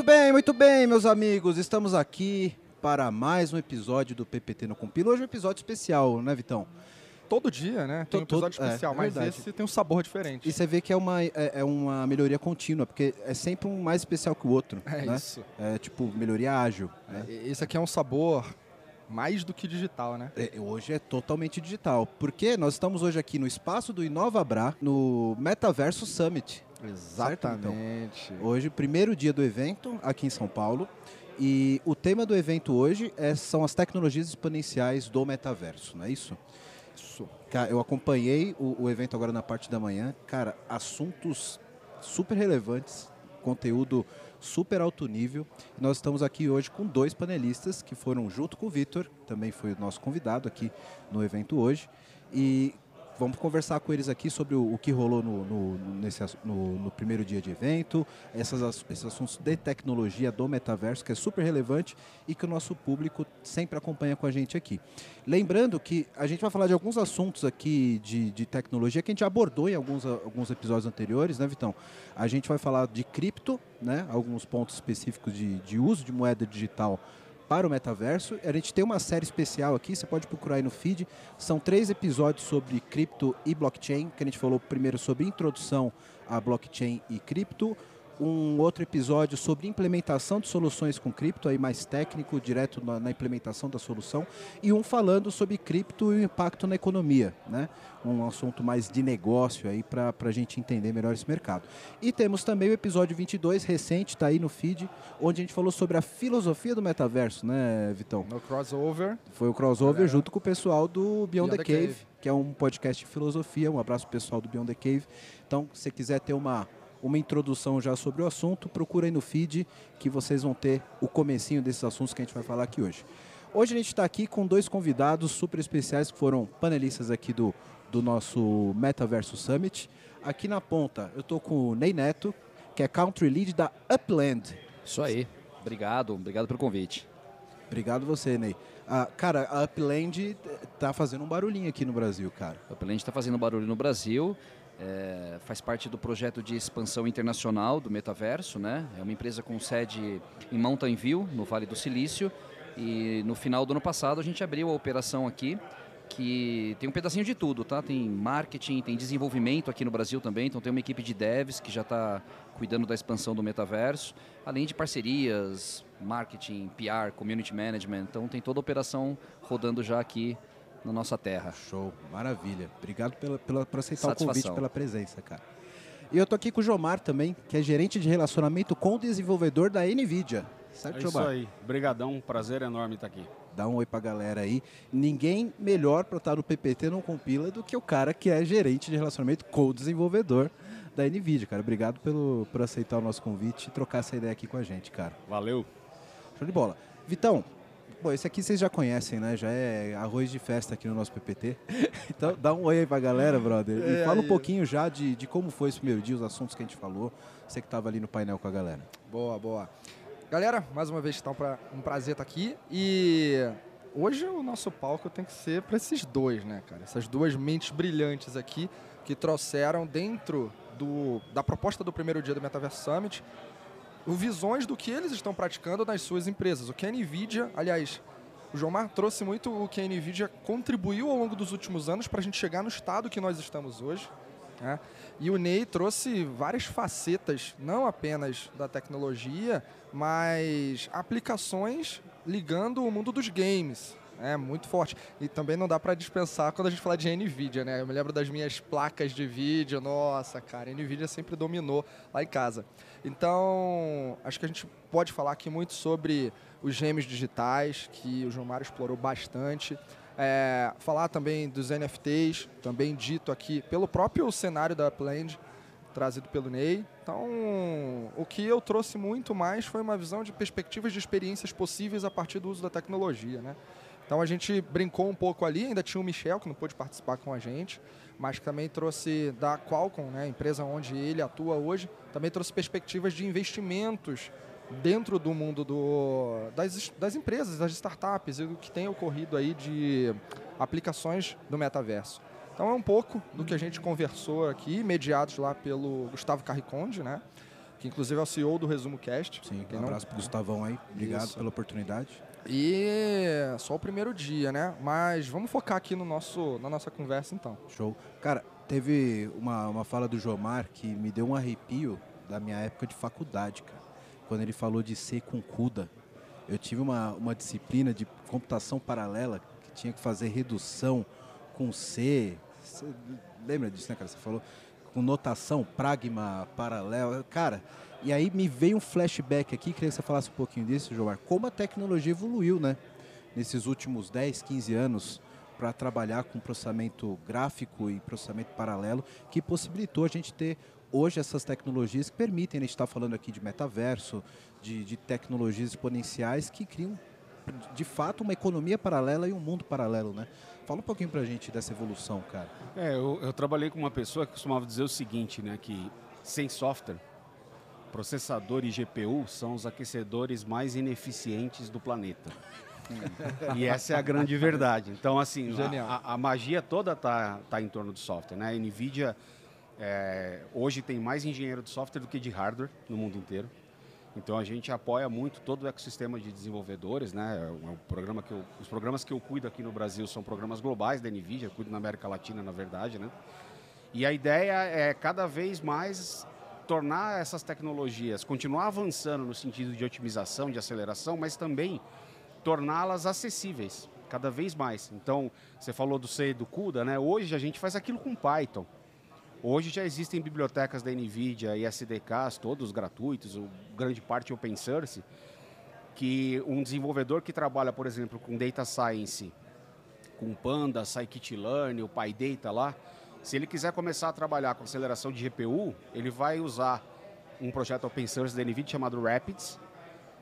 Muito bem, muito bem, meus amigos. Estamos aqui para mais um episódio do PPT no Compila. Hoje é um episódio especial, né, Vitão? Todo dia, né? Tem um Todo- episódio é, especial, é mas verdade. esse tem um sabor diferente. E você vê que é uma, é, é uma melhoria contínua, porque é sempre um mais especial que o outro. É né? isso. É tipo melhoria ágil. né? É, Esse aqui é um sabor mais do que digital, né? É, hoje é totalmente digital, porque nós estamos hoje aqui no espaço do InovaBra, no Metaverso Summit. Exatamente. Hoje, primeiro dia do evento aqui em São Paulo. E o tema do evento hoje é- são as tecnologias exponenciais do metaverso, não é isso? Isso. Cara, eu acompanhei o, o evento agora na parte da manhã. Cara, assuntos super relevantes, conteúdo super alto nível. Nós estamos aqui hoje com dois panelistas que foram junto com o Vitor, também foi o nosso convidado aqui no evento hoje. E vamos conversar com eles aqui sobre o, o que rolou no, no- nesse, no- no primeiro dia de evento, essas, esses assuntos de tecnologia do metaverso, que é super relevante e que o nosso público sempre acompanha com a gente aqui. Lembrando que a gente vai falar de alguns assuntos aqui de, de tecnologia que a gente abordou em alguns, alguns episódios anteriores, né, Vitão? A gente vai falar de cripto, né? Alguns pontos específicos de, de uso de moeda digital para o metaverso. A gente tem uma série especial aqui, você pode procurar aí no feed. São três episódios sobre cripto e blockchain, que a gente falou primeiro sobre introdução a blockchain e cripto. Um outro episódio sobre implementação de soluções com cripto, aí mais técnico, direto na, na implementação da solução. E um falando sobre cripto e o impacto na economia, né? Um assunto mais de negócio aí para a gente entender melhor esse mercado. E temos também o episódio 22, recente, está aí no feed, onde a gente falou sobre a filosofia do metaverso, né, Vitão? No crossover. Foi o crossover Galera. junto com o pessoal do Beyond, Beyond the, the Cave, Cave. que é um podcast de filosofia. Um abraço pessoal do Beyond the Cave. Então, se você quiser ter uma, uma introdução já sobre o assunto, procura aí no feed que vocês vão ter o comecinho desses assuntos que a gente vai falar aqui hoje. Hoje a gente está aqui com dois convidados super especiais que foram panelistas aqui do, do nosso Metaverso Summit. Aqui na ponta eu estou com o Ney Neto, que é Country Lead da Upland. Isso aí. Obrigado, obrigado pelo convite. Obrigado você, Ney. Ah, cara, a Upland tá fazendo um barulhinho aqui no Brasil, cara. A Upland está fazendo barulho no Brasil, é, faz parte do projeto de expansão internacional do Metaverso, né? É uma empresa com sede em Mountain View, no Vale do Silício, e no final do ano passado a gente abriu a operação aqui, que tem um pedacinho de tudo, tá? Tem marketing, tem desenvolvimento aqui no Brasil também, então tem uma equipe de devs que já está cuidando da expansão do metaverso, além de parcerias, marketing, PR, community management, então tem toda a operação rodando já aqui na nossa terra. Show, maravilha. Obrigado pela, pela, por aceitar o Satisfação. convite, pela presença, cara. E eu tô aqui com o Jomar também, que é gerente de relacionamento com o desenvolvedor da NVIDIA. Certo, É isso Jomar? aí. Brigadão, um prazer enorme estar aqui. Dá um oi pra galera aí. Ninguém melhor pra estar no PPT não compila do que o cara que é gerente de relacionamento com o desenvolvedor da NVIDIA, cara. Obrigado pelo, por aceitar o nosso convite e trocar essa ideia aqui com a gente, cara. Valeu. Show de bola. Vitão, bom, esse aqui vocês já conhecem, né? Já é arroz de festa aqui no nosso PPT. Então dá um oi aí pra galera, brother. E É, fala um pouquinho já de, de como foi esse primeiro dia, os assuntos que a gente falou. Você que tava ali no painel com a galera. Boa, boa. Galera, mais uma vez tá um, pra- prazer estar aqui. E hoje o nosso palco tem que ser para esses dois, né, cara? Essas duas mentes brilhantes aqui que trouxeram dentro do, da proposta do primeiro dia do Metaverse Summit visões do que eles estão praticando nas suas empresas. O que a NVIDIA, aliás, o Jomar trouxe muito o que a NVIDIA contribuiu ao longo dos últimos anos para a gente chegar no estado que nós estamos hoje. né? E o Ney trouxe várias facetas, não apenas da tecnologia, mas aplicações ligando o mundo dos games. É muito forte. E também não dá para dispensar quando a gente fala de NVIDIA, né? Eu me lembro das minhas placas de vídeo. Nossa, cara, NVIDIA sempre dominou lá em casa. Então, acho que a gente pode falar aqui muito sobre os gêmeos digitais, que o João Mário explorou bastante. É, falar também dos NFTs, também dito aqui pelo próprio cenário da Upland, trazido pelo Ney. Então, o que eu trouxe muito mais foi uma visão de perspectivas de experiências possíveis a partir do uso da tecnologia, né? Então a gente brincou um pouco ali, ainda tinha o Michel que não pôde participar com a gente, mas que também trouxe da Qualcomm, né, a empresa onde ele atua hoje, também trouxe perspectivas de investimentos dentro do mundo do, das, das empresas, das startups e do que tem ocorrido aí de aplicações do metaverso. Então é um pouco do que a gente conversou aqui, mediados lá pelo Gustavo Carriconde, né? que inclusive é o CEO do Resumo Cast. Sim, um não- abraço pro Gustavão aí. Obrigado Isso. pela oportunidade. E só o primeiro dia, né? Mas vamos focar aqui no nosso, na nossa conversa então. Show. Cara, teve uma, uma fala do Jomar que me deu um arrepio da minha época de faculdade, cara. Quando ele falou de C com CUDA. Eu tive uma, uma disciplina de computação paralela que tinha que fazer redução com C. Você lembra disso, né, cara? Você falou com notação, pragma, paralelo. Cara, e aí me veio um flashback aqui, queria que você falasse um pouquinho disso, Jomar. Como a tecnologia evoluiu, né? Nesses últimos 10, 15 anos para trabalhar com processamento gráfico e processamento paralelo, que possibilitou a gente ter hoje essas tecnologias que permitem, a gente está falando aqui de metaverso, de, de tecnologias exponenciais que criam, de fato, uma economia paralela e um mundo paralelo, né? Fala um pouquinho para a gente dessa evolução, cara. É, eu, eu trabalhei com uma pessoa que costumava dizer o seguinte, né? Que sem software, processador e GPU são os aquecedores mais ineficientes do planeta. e essa é a grande verdade. Então, assim, a, a- magia toda tá, tá em torno do software, né? A NVIDIA é, hoje tem mais engenheiro de software do que de hardware no mundo inteiro. Então a gente apoia muito todo o ecossistema de desenvolvedores, né? É um programa que eu- os programas que eu cuido aqui no Brasil são programas globais da NVIDIA, eu cuido na América Latina, na verdade, né? E a ideia é cada vez mais tornar essas tecnologias, continuar avançando no sentido de otimização, de aceleração, mas também torná-las acessíveis cada vez mais. Então, você falou do C do CUDA, né? Hoje a gente faz aquilo com Python. Hoje já existem bibliotecas da NVIDIA e SDKs, todos gratuitos, grande parte open source, que um desenvolvedor que trabalha, por exemplo, com Data Science, com Panda, Scikit-Learn, o PyData lá, se ele quiser começar a trabalhar com aceleração de GPU, ele vai usar um projeto open source da NVIDIA chamado Rapids.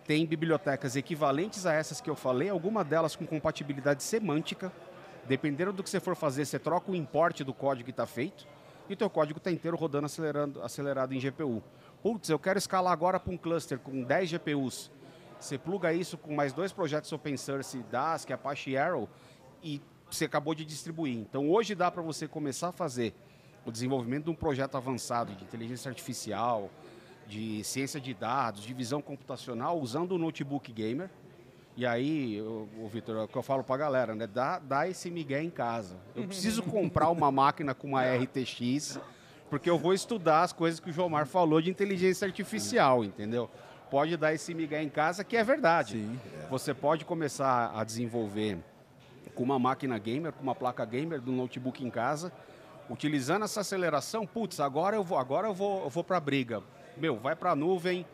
Tem bibliotecas equivalentes a essas que eu falei, alguma delas com compatibilidade semântica. Dependendo do que você for fazer, você troca o import do código que está feito e o teu código está inteiro rodando acelerando, acelerado em GPU. Putz, eu quero escalar agora para um cluster com 10 GPUs. Você pluga isso com mais dois projetos open source que é Apache Arrow, e você acabou de distribuir. Então hoje dá para você começar a fazer o desenvolvimento de um projeto avançado de inteligência artificial, de ciência de dados, de visão computacional, usando o notebook gamer. E aí, o, Vitor, é o que eu falo para a galera, né? Dá, dá esse migué em casa. Eu preciso comprar uma máquina com uma RTX, porque eu vou estudar as coisas que o Jomar falou de inteligência artificial, entendeu? Pode dar esse migué em casa, que é verdade. Sim, Você pode começar a desenvolver com uma máquina gamer, com uma placa gamer do notebook em casa, utilizando essa aceleração, putz, agora eu vou, agora eu vou, eu vou para a briga. Meu, vai para a nuvem,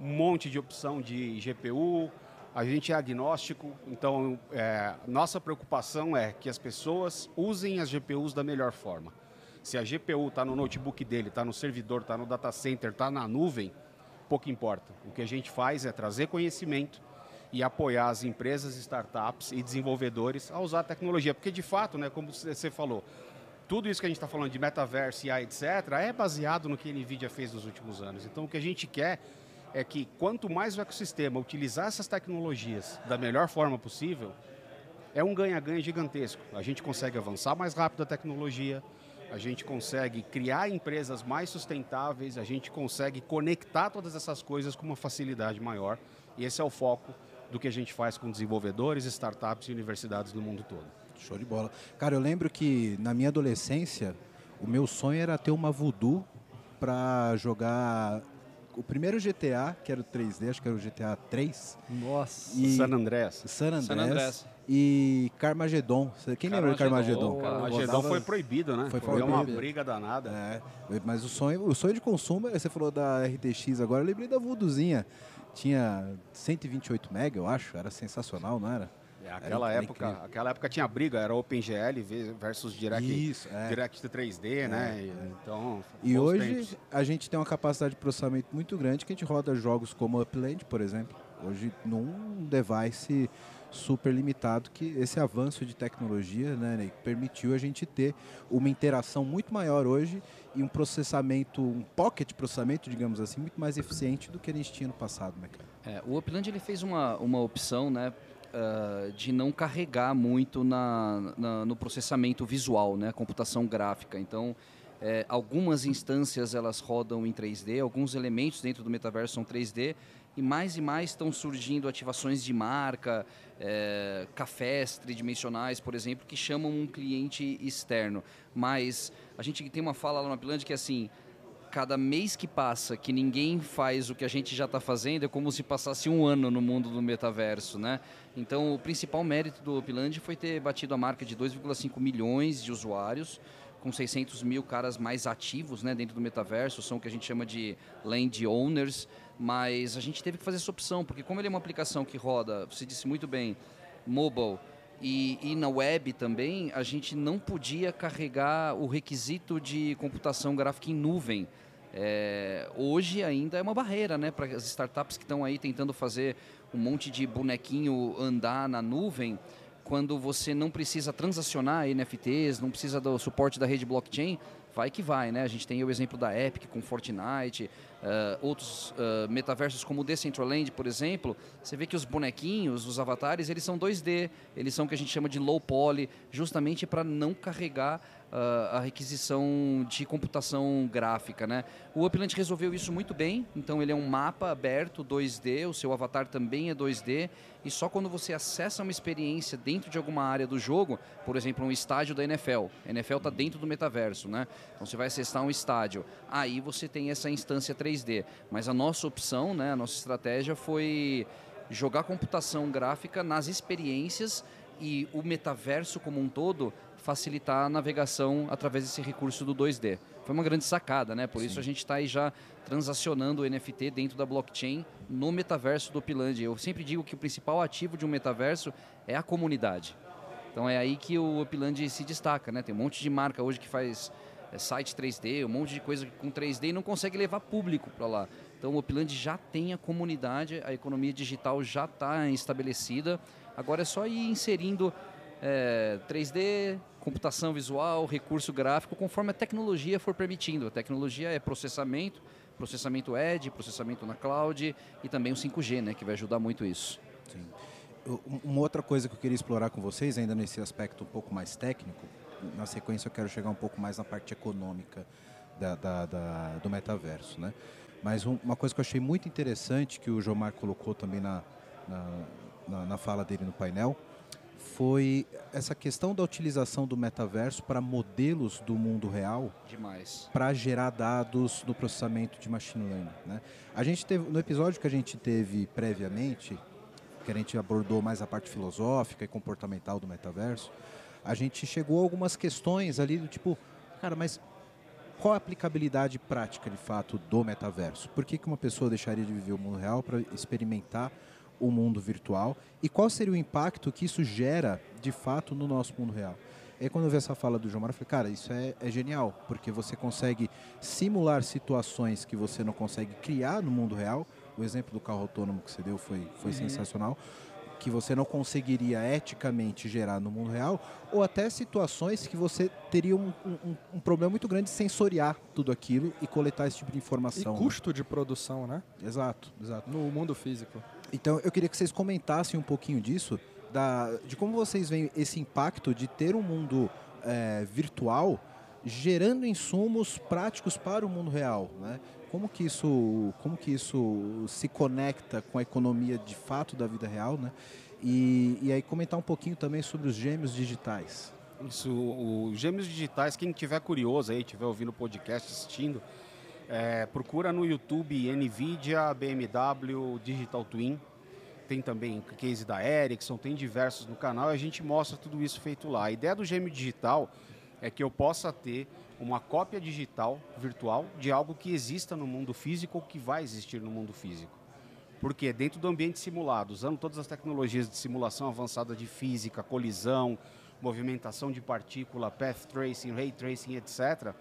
um monte de opção de GPU, a gente é agnóstico, então é, nossa preocupação é que as pessoas usem as GPUs da melhor forma. Se a GPU está no notebook dele, está no servidor, está no data center, está na nuvem, pouco importa. O que a gente faz é trazer conhecimento e apoiar as empresas, startups e desenvolvedores a usar a tecnologia. Porque, de fato, né, como você falou, tudo isso que a gente está falando de metaverso, IA, etc., é baseado no que a NVIDIA fez nos últimos anos. Então, o que a gente quer é que, quanto mais o ecossistema utilizar essas tecnologias da melhor forma possível, é um ganha-ganha gigantesco. A gente consegue avançar mais rápido a tecnologia, a gente consegue criar empresas mais sustentáveis, a gente consegue conectar todas essas coisas com uma facilidade maior. E esse é o foco do que a gente faz com desenvolvedores, startups e universidades no mundo todo. Show de bola. Cara, eu lembro que na minha adolescência, o meu sonho era ter uma Voodoo para jogar o primeiro GTA, que era o 3D, acho que era o GTA 3, Nossa. e San Andrés. San Andreas, San Andreas. e Carmageddon. Você- Quem lembra de Carmageddon, Carmageddon? cara. O Eu Magedon rodava- foi proibido, né? Foi Foi uma proibido. briga danada. É, mas o sonho, o sonho de consumo, você falou da RTX agora, eu lembrei da Voodoozinha. Tinha 128 MB, eu acho, era sensacional, não era? É, aquela, Era época, incrível. aquela época tinha briga, era OpenGL versus Direct, Isso, é. Direct 3D, né? E, Então, E hoje tempos. a gente tem uma capacidade de processamento muito grande que a gente roda jogos como Upland, por exemplo, hoje num device super limitado que esse avanço de tecnologia né, Ney, permitiu a gente ter uma interação muito maior hoje e um processamento, um pocket processamento, digamos assim, muito mais eficiente do que a gente tinha no passado, né? É, o Upland ele fez uma, uma opção né, ah, de não carregar muito na, na- no processamento visual, né, computação gráfica. Então, É, algumas instâncias elas rodam em 3D, alguns elementos dentro do metaverso são 3D, e mais e mais estão surgindo ativações de marca, é, cafés tridimensionais, por exemplo, que chamam um cliente externo. Mas a gente tem uma fala lá no Upland que é assim, cada mês que passa que ninguém faz o que a gente já está fazendo é como se passasse um ano no mundo do metaverso, né? Então, o principal mérito do Upland foi ter batido a marca de 2,5 milhões de usuários, com 600 mil caras mais ativos né, dentro do metaverso, são o que a gente chama de land owners, mas a gente teve que fazer essa opção, porque como ele é uma aplicação que roda, você disse muito bem, mobile, e, e, na web também, a gente não podia carregar o requisito de computação gráfica em nuvem. É, hoje ainda é uma barreira né, para as startups que estão aí tentando fazer um monte de bonequinho andar na nuvem, quando você não precisa transacionar NFTs, não precisa do suporte da rede blockchain, vai que vai, né? A gente tem o exemplo da Epic com Fortnite, uh, outros uh, metaversos como o Decentraland, por exemplo. Você vê que os bonequinhos, os avatares, eles são 2D, eles são o que a gente chama de low poly, justamente para não carregar a requisição de computação gráfica, né? O Upland resolveu isso muito bem, então ele é um mapa aberto 2D, o seu avatar também é 2D, e só quando você acessa uma experiência dentro de alguma área do jogo, por exemplo, um estádio da NFL, a NFL está dentro do metaverso, né? Então você vai acessar um estádio, aí você tem essa instância 3D, mas a nossa opção, né, a nossa estratégia foi jogar computação gráfica nas experiências e o metaverso como um todo facilitar a navegação através desse recurso do 2D. Foi uma grande sacada, né? Por Sim. isso a gente está aí já transacionando o NFT dentro da blockchain no metaverso do Piland. Eu sempre digo que o principal ativo de um metaverso é a comunidade. Então é aí que o Upland se destaca, né? Tem um monte de marca hoje que faz é, site 3D, um monte de coisa com 3D e não consegue levar público para lá. Então o Upland já tem a comunidade, a economia digital já está estabelecida. Agora é só ir inserindo é, 3D, computação visual, recurso gráfico, conforme a tecnologia for permitindo. A tecnologia é processamento, processamento edge, processamento na cloud e também o 5G, né, que vai ajudar muito isso. Sim. Uma outra coisa que eu queria explorar com vocês, ainda nesse aspecto um pouco mais técnico, na sequência eu quero chegar um pouco mais na parte econômica da, da, da, do metaverso. Né? Mas um, uma coisa que eu achei muito interessante, que o Jomar colocou também na, na, na fala dele no painel, foi essa questão da utilização do metaverso para modelos do mundo real. Demais. Para gerar dados no processamento de machine learning. Né? A gente teve, no episódio que a gente teve previamente, que a gente abordou mais a parte filosófica e comportamental do metaverso, a gente chegou a algumas questões ali do tipo, cara, mas qual a aplicabilidade prática de fato do metaverso? Por que, que uma pessoa deixaria de viver o mundo real para experimentar o mundo virtual e qual seria o impacto que isso gera de fato no nosso mundo real. E aí, quando eu vi essa fala do João Mário, eu falei, cara, isso é, é, genial, porque você consegue simular situações que você não consegue criar no mundo real. O exemplo do carro autônomo que você deu foi, foi uhum. sensacional que você não conseguiria eticamente gerar no mundo real, ou até situações que você teria um, um, um, problema muito grande de sensoriar tudo aquilo e coletar esse tipo de informação. E custo né? de produção, né? Exato, exato. No mundo físico. Então eu queria que vocês comentassem um pouquinho disso, da, de como vocês veem esse impacto de ter um mundo é, virtual gerando insumos práticos para o mundo real, né? Como que isso, como que isso se conecta com a economia de fato da vida real, né? E, e aí comentar um pouquinho também sobre os gêmeos digitais. Isso, os gêmeos digitais, quem tiver curioso aí, tiver ouvindo o podcast, assistindo, é, procura no YouTube NVIDIA, BMW, Digital Twin. Tem também case da Ericsson, tem diversos no canal e a gente mostra tudo isso feito lá. A ideia do gêmeo digital é que eu possa ter uma cópia digital virtual de algo que exista no mundo físico ou que vai existir no mundo físico. Porque dentro do ambiente simulado, usando todas as tecnologias de simulação avançada de física, colisão, movimentação de partícula, path tracing, ray tracing, etc.,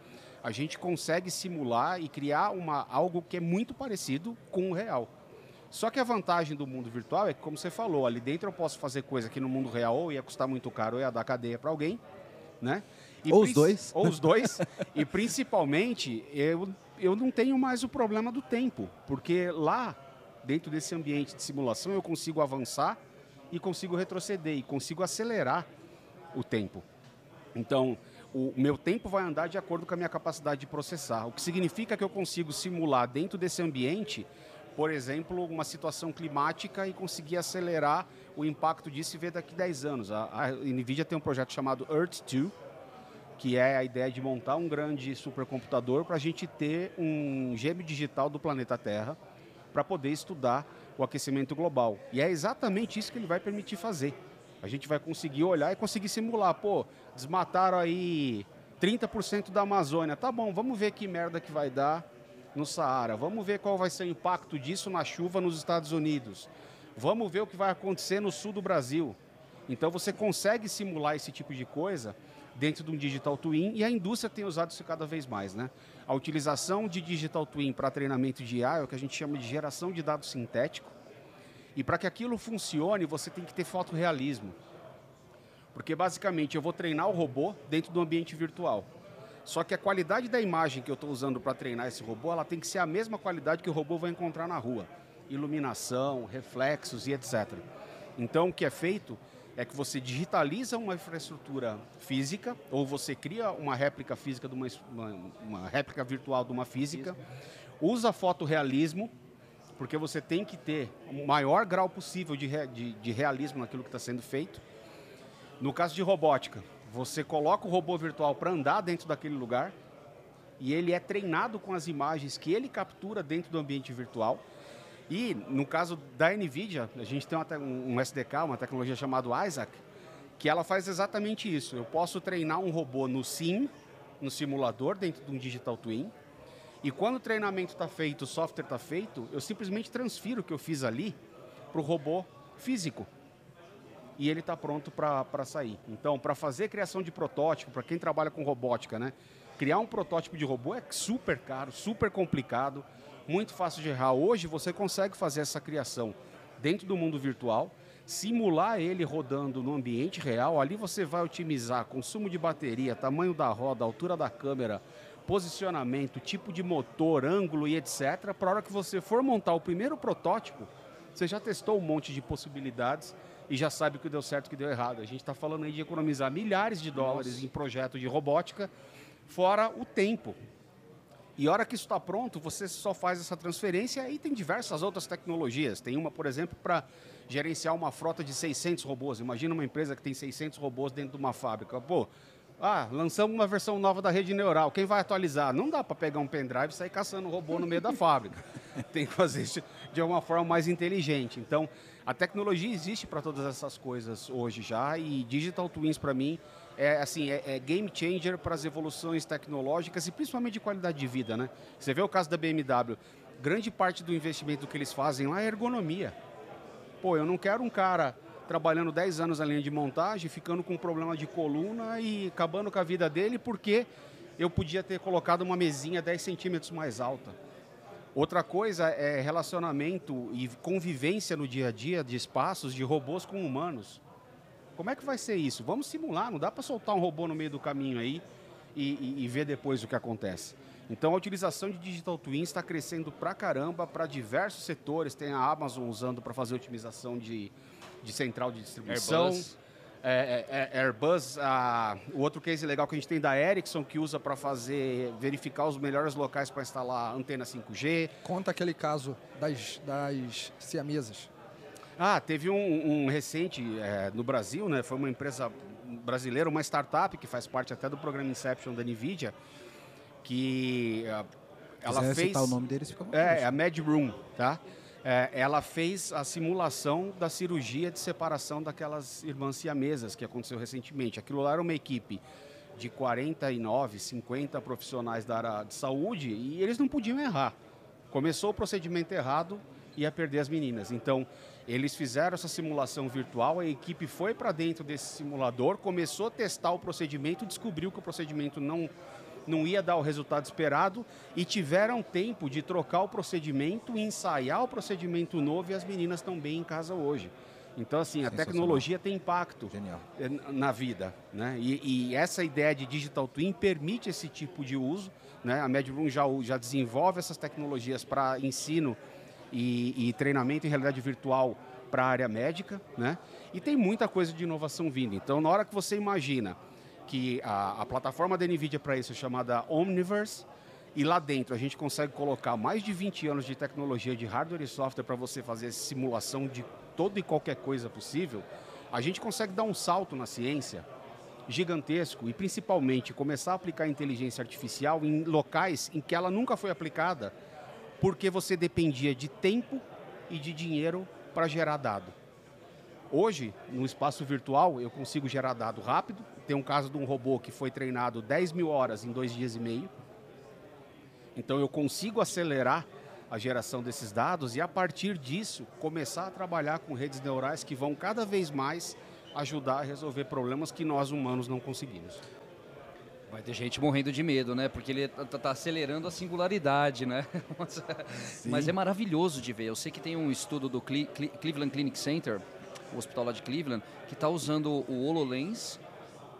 a gente consegue simular e criar uma, algo que é muito parecido com o real. Só que a vantagem do mundo virtual é que, como você falou, ali dentro eu posso fazer coisa que no mundo real ou ia custar muito caro ou ia dar cadeia para alguém, né? E ou os dois. Ou os dois. e principalmente, eu, eu não tenho mais o problema do tempo, porque lá, dentro desse ambiente de simulação, eu consigo avançar e consigo retroceder e consigo acelerar o tempo. Então, o meu tempo vai andar de acordo com a minha capacidade de processar. O que significa que eu consigo simular dentro desse ambiente, por exemplo, uma situação climática e conseguir acelerar o impacto disso e ver daqui a 10 anos. A, a NVIDIA tem um projeto chamado Earth-2, que é a ideia de montar um grande supercomputador para a gente ter um gêmeo digital do planeta Terra para poder estudar o aquecimento global. E é exatamente isso que ele vai permitir fazer. A gente vai conseguir olhar e conseguir simular. Pô, desmataram aí 30% da Amazônia. Tá bom, vamos ver que merda que vai dar no Saara. Vamos ver qual vai ser o impacto disso na chuva nos Estados Unidos. Vamos ver o que vai acontecer no sul do Brasil. Então você consegue simular esse tipo de coisa dentro de um digital twin e a indústria tem usado isso cada vez mais, né? A utilização de digital twin para treinamento de IA é o que a gente chama de geração de dados sintético. E para que aquilo funcione, você tem que ter fotorrealismo. Porque basicamente eu vou treinar o robô dentro do ambiente virtual. Só que a qualidade da imagem que eu estou usando para treinar esse robô, ela tem que ser a mesma qualidade que o robô vai encontrar na rua. Iluminação, reflexos e etc. Então o que é feito é que você digitaliza uma infraestrutura física ou você cria uma réplica física de uma, uma, uma réplica virtual de uma física, usa fotorrealismo, porque você tem que ter o maior grau possível de, de, de realismo naquilo que está sendo feito. No caso de robótica, você coloca o robô virtual para andar dentro daquele lugar e ele é treinado com as imagens que ele captura dentro do ambiente virtual e no caso da NVIDIA, a gente tem um SDK, uma tecnologia chamada Isaac, que ela faz exatamente isso. Eu posso treinar um robô no sim, no simulador, dentro de um digital twin, e quando o treinamento está feito, o software está feito, eu simplesmente transfiro o que eu fiz ali para o robô físico. E ele está pronto para sair. Então, para fazer criação de protótipo, para quem trabalha com robótica, né? Criar um protótipo de robô é super caro, super complicado muito fácil de errar. Hoje você consegue fazer essa criação dentro do mundo virtual, simular ele rodando no ambiente real. Ali você vai otimizar consumo de bateria, tamanho da roda, altura da câmera, posicionamento, tipo de motor, ângulo e etc. Para a hora que você for montar o primeiro protótipo, você já testou um monte de possibilidades e já sabe o que deu certo e o que deu errado. A gente está falando aí de economizar milhares de dólares Nossa. em projeto de robótica, fora o tempo. E a hora que isso está pronto, você só faz essa transferência e tem diversas outras tecnologias. Tem uma, por exemplo, para gerenciar uma frota de 600 robôs. Imagina uma empresa que tem 600 robôs dentro de uma fábrica. Pô, ah, lançamos uma versão nova da rede neural. Quem vai atualizar? Não dá para pegar um pendrive e sair caçando um robô no meio da fábrica. Tem que fazer isso de uma forma mais inteligente. Então, a tecnologia existe para todas essas coisas hoje já e Digital Twins, para mim, é assim é, é game changer para as evoluções tecnológicas e principalmente de qualidade de vida, né? Você vê o caso da BMW, grande parte do investimento que eles fazem lá é ergonomia. Pô, eu não quero um cara trabalhando 10 anos na linha de montagem, ficando com um problema de coluna e acabando com a vida dele porque eu podia ter colocado uma mesinha 10 centímetros mais alta. Outra coisa é relacionamento e convivência no dia a dia de espaços de robôs com humanos. Como é que vai ser isso? Vamos simular, não dá para soltar um robô no meio do caminho aí e, e, e, ver depois o que acontece. Então a utilização de Digital Twins está crescendo pra caramba para diversos setores. Tem a Amazon usando para fazer otimização de, de central de distribuição. Airbus. É, é, é, Airbus, a, o outro case legal que a gente tem da Ericsson, que usa para fazer, verificar os melhores locais para instalar antena 5G. Conta aquele caso das, das siamesas. Ah, teve um, um recente é, no Brasil, né? Foi uma empresa brasileira, uma startup que faz parte até do programa Inception da NVIDIA, que uh, ela fez... citar o nome deles, fica É, a Mad Room, tá? É, ela fez a simulação da cirurgia de separação daquelas irmãs siamesas que aconteceu recentemente. Aquilo lá era uma equipe de 49, 50 profissionais da área de saúde e eles não podiam errar. Começou o procedimento errado, ia perder as meninas. Então, eles fizeram essa simulação virtual, a equipe foi para dentro desse simulador, começou a testar o procedimento, descobriu que o procedimento não, não ia dar o resultado esperado e tiveram tempo de trocar o procedimento, ensaiar o procedimento novo e as meninas estão bem em casa hoje. Então, assim, a tecnologia tem impacto Genial. Eh, na vida. Né? E, e, essa ideia de Digital Twin permite esse tipo de uso. Né? A MedRoom já, já desenvolve essas tecnologias para ensino e, e treinamento em realidade virtual para a área médica, né? E tem muita coisa de inovação vindo. Então, na hora que você imagina que a, a plataforma da NVIDIA para isso é chamada Omniverse, e lá dentro a gente consegue colocar mais de 20 anos de tecnologia de hardware e software para você fazer simulação de toda e qualquer coisa possível, a gente consegue dar um salto na ciência gigantesco e principalmente começar a aplicar inteligência artificial em locais em que ela nunca foi aplicada, porque você dependia de tempo e de dinheiro para gerar dado. Hoje, no espaço virtual, eu consigo gerar dado rápido. Tem um caso de um robô que foi treinado 10 mil horas em dois dias e meio. Então eu consigo acelerar a geração desses dados e a partir disso começar a trabalhar com redes neurais que vão cada vez mais ajudar a resolver problemas que nós humanos não conseguimos. Vai ter gente morrendo de medo, né? Porque ele está tá acelerando a singularidade, né? Mas é maravilhoso de ver. Eu sei que tem um estudo do Cleveland Clinic Center, o hospital lá de Cleveland, que está usando o HoloLens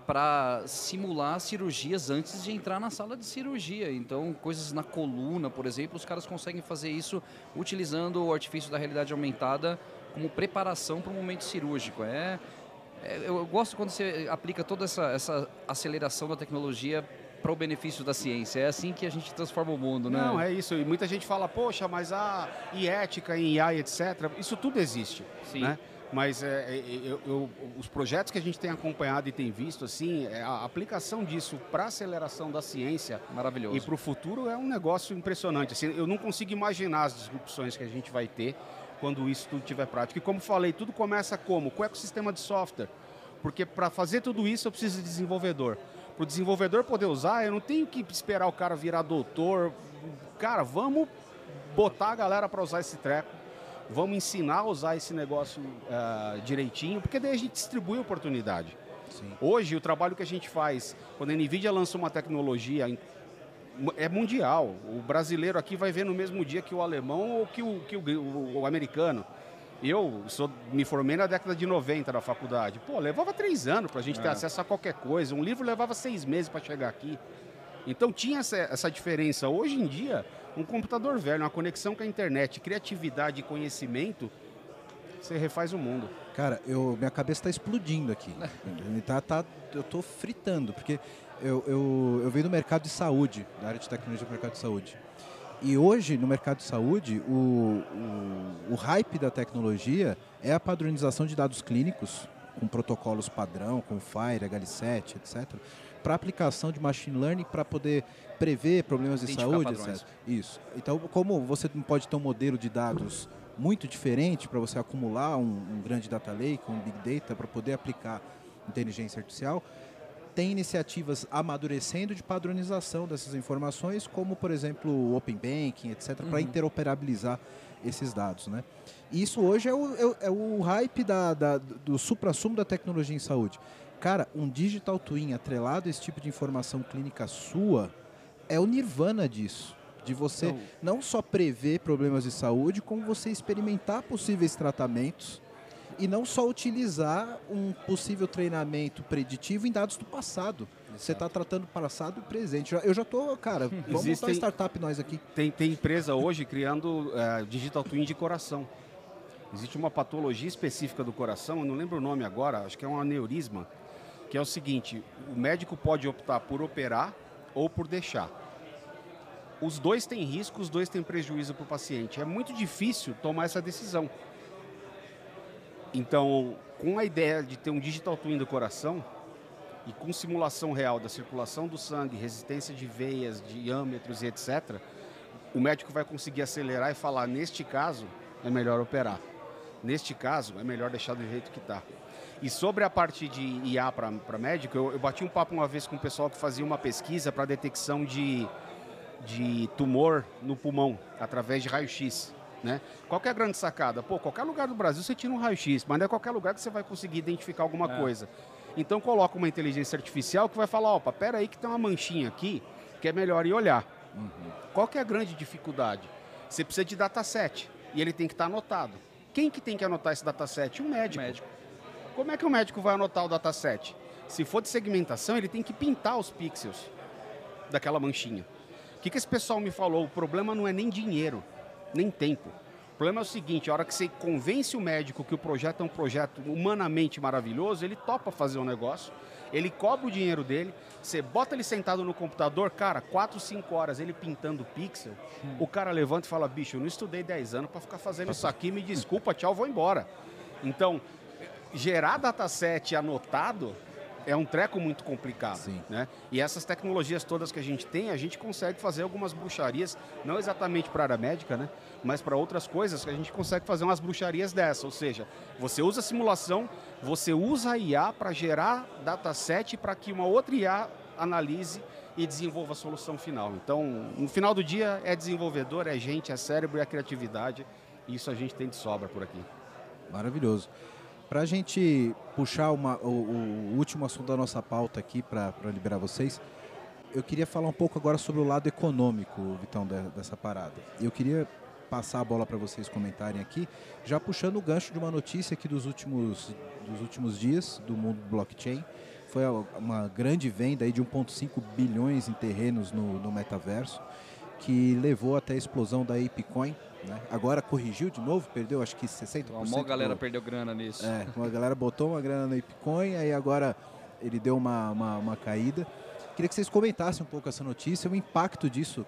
para simular cirurgias antes de entrar na sala de cirurgia. Então, coisas na coluna, por exemplo, os caras conseguem fazer isso utilizando o artifício da realidade aumentada como preparação para o momento cirúrgico. É, é, eu gosto quando você aplica toda essa, essa aceleração da tecnologia para o benefício da ciência. É assim que a gente transforma o mundo, né? Não, é isso. E muita gente fala, poxa, mas a e ética em AI, etc. Isso tudo existe. Sim. Né? Mas é, é, eu, eu, os projetos que a gente tem acompanhado e tem visto, assim, é a aplicação disso para aceleração da ciência Maravilhoso. e para o futuro é um negócio impressionante. Assim, eu não consigo imaginar as disrupções que a gente vai ter quando isso tudo tiver prático. E como falei, tudo começa como? Com o ecossistema de software. Porque para fazer tudo isso eu preciso de desenvolvedor. Para o desenvolvedor poder usar, eu não tenho que esperar o cara virar doutor. Cara, vamos botar a galera para usar esse treco vamos ensinar a usar esse negócio uh, direitinho, porque daí a gente distribui a oportunidade. Sim. Hoje, o trabalho que a gente faz, quando a NVIDIA lança uma tecnologia, é mundial. O brasileiro aqui vai ver no mesmo dia que o alemão ou que o, que o, o, o americano. Eu sou, me formei na década de 90 na faculdade. Pô, levava três anos para a gente é. ter acesso a qualquer coisa. Um livro levava seis meses para chegar aqui. Então tinha essa, essa diferença. Hoje em dia, um computador velho, uma conexão com a internet, criatividade e conhecimento, você refaz o mundo. Cara, eu, minha cabeça está explodindo aqui. tá, tá, eu estou fritando, porque eu, eu, eu venho do mercado de saúde, da área de tecnologia do mercado de saúde. E hoje, no mercado de saúde, o, o, o hype da tecnologia é a padronização de dados clínicos, com protocolos padrão, com FIRE, HL7, etc para aplicação de machine learning para poder prever problemas de saúde, etc. Isso. Então, como você não pode ter um modelo de dados muito diferente para você acumular um, um, grande data lake, um big data para poder aplicar inteligência artificial, tem iniciativas amadurecendo de padronização dessas informações, como por exemplo o Open Banking, etc, uhum. para interoperabilizar esses dados, né? Isso hoje é o, é, é o hype da, da do supra-sumo da tecnologia em saúde. Cara, um digital twin atrelado a esse tipo de informação clínica sua é o nirvana disso. De você então, não só prever problemas de saúde, como você experimentar possíveis tratamentos e não só utilizar um possível treinamento preditivo em dados do passado. Exato. Você está tratando passado e presente. Eu já estou, cara, vamos Existem, montar startup nós aqui. Tem, tem empresa hoje criando uh, digital twin de coração. Existe uma patologia específica do coração, eu não lembro o nome agora, acho que é um aneurisma que é o seguinte: o médico pode optar por operar ou por deixar. Os dois têm risco, os dois têm prejuízo para o paciente. É muito difícil tomar essa decisão. Então, com a ideia de ter um digital twin do coração e com simulação real da circulação do sangue, resistência de veias, diâmetros e etc., o médico vai conseguir acelerar e falar: neste caso, é melhor operar. Neste caso, é melhor deixar do jeito que está. E sobre a parte de IA para médico, eu, eu, bati um papo uma vez com o pessoal que fazia uma pesquisa para detecção de, de tumor no pulmão, através de raio-x. Né? Qual é a grande sacada? Pô, qualquer lugar do Brasil você tira um raio-x, mas não é qualquer lugar que você vai conseguir identificar alguma é. coisa. Então coloca uma inteligência artificial que vai falar, opa, pera aí que tem uma manchinha aqui, que é melhor ir olhar. Uhum. Qual é a grande dificuldade? Você precisa de dataset e ele tem que estar anotado. Quem que tem que anotar esse dataset? Um médico. médico. Como é que o médico vai anotar o dataset? Se for de segmentação, ele tem que pintar os pixels daquela manchinha. O que, que esse pessoal me falou? O problema não é nem dinheiro, nem tempo. O problema é o seguinte, a hora que você convence o médico que o projeto é um projeto humanamente maravilhoso, ele topa fazer o um negócio, ele cobra o dinheiro dele, você bota ele sentado no computador, cara, 4, 5 horas ele pintando pixel, hum. o cara levanta e fala, bicho, eu não estudei 10 anos para ficar fazendo isso aqui, me desculpa, tchau, vou embora. Então, gerar dataset anotado é um treco muito complicado. Sim. Né? E essas tecnologias todas que a gente tem, a gente consegue fazer algumas bruxarias, não exatamente para a área médica, né? mas para outras coisas a gente consegue fazer umas bruxarias dessa. Ou seja, você usa simulação, você usa a IA para gerar dataset para que uma outra IA analise e desenvolva a solução final. Então, no final do dia, é desenvolvedor, é gente, é cérebro, é criatividade. E isso a gente tem de sobra por aqui. Maravilhoso. Para a gente puxar uma, o, o, último assunto da nossa pauta aqui, para liberar vocês, eu queria falar um pouco agora sobre o lado econômico, Vitão, dessa parada. Eu queria passar a bola para vocês comentarem aqui, já puxando o gancho de uma notícia aqui dos últimos, dos últimos dias do mundo blockchain. Foi uma grande venda aí de 1,5 bilhões em terrenos no, no metaverso, que levou até a explosão da ApeCoin, né? Agora corrigiu de novo, perdeu acho que 60%. A maior galera perdeu grana nisso. É, uma galera botou uma grana no Bitcoin, aí agora ele deu uma, uma, uma, caída. Queria que vocês comentassem um pouco essa notícia, o impacto disso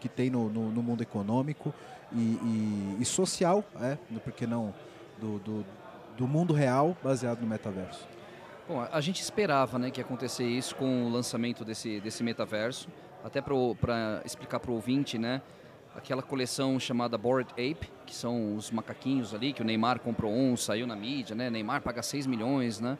que tem no, no, no mundo econômico e, e, e social, é, porque não do, do, do mundo real baseado no metaverso. Bom, a gente esperava né, que ia acontecer isso com o lançamento desse, desse metaverso. Até para explicar para o ouvinte, né, aquela coleção chamada Bored Ape, que são os macaquinhos ali, que o Neymar comprou um, saiu na mídia, né? Neymar paga 6 milhões, né?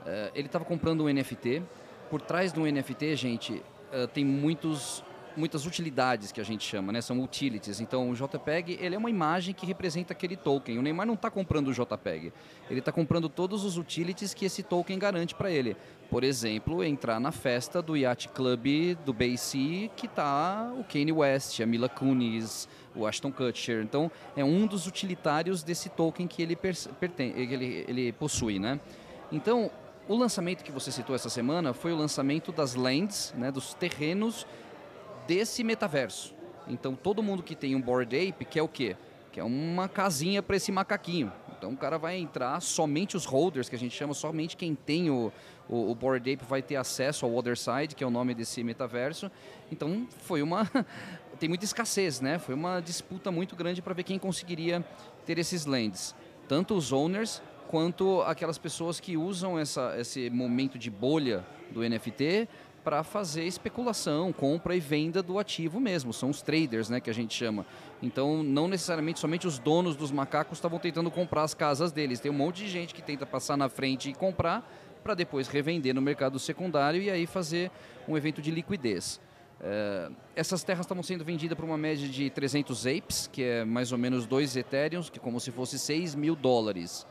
Uh, ele estava comprando um NFT. Por trás do NFT, gente, uh, tem muitos muitas utilidades que a gente chama, né? São utilities. Então, o JPEG ele é uma imagem que representa aquele token. O Neymar não está comprando o JPEG. Ele está comprando todos os utilities que esse token garante para ele. Por exemplo, entrar na festa do Yacht Club do BC, que está o Kanye West, a Mila Kunis, o Ashton Kutcher. Então, é um dos utilitários desse token que ele, pertence, ele, ele possui, né? Então, o lançamento que você citou essa semana foi o lançamento das lands, né, dos terrenos desse metaverso. Então todo mundo que tem um Bored Ape quer o quê? Quer uma casinha para esse macaquinho. Então o cara vai entrar, somente os holders, que a gente chama, somente quem tem o, o, o Ape vai ter acesso ao Other Side, que é o nome desse metaverso. Então foi uma. tem muita escassez, né? Foi uma disputa muito grande para ver quem conseguiria ter esses lands. Tanto os owners quanto aquelas pessoas que usam essa, esse momento de bolha do NFT para fazer especulação, compra e venda do ativo mesmo. São os traders, né, que a gente chama. Então, não necessariamente somente os donos dos macacos estavam tentando comprar as casas deles. Tem um monte de gente que tenta passar na frente e comprar para depois revender no mercado secundário e aí fazer um evento de liquidez. É, essas terras estavam sendo vendidas por uma média de 300 apes, que é mais ou menos 2 ethereums, que é como se fosse 6 mil dólares.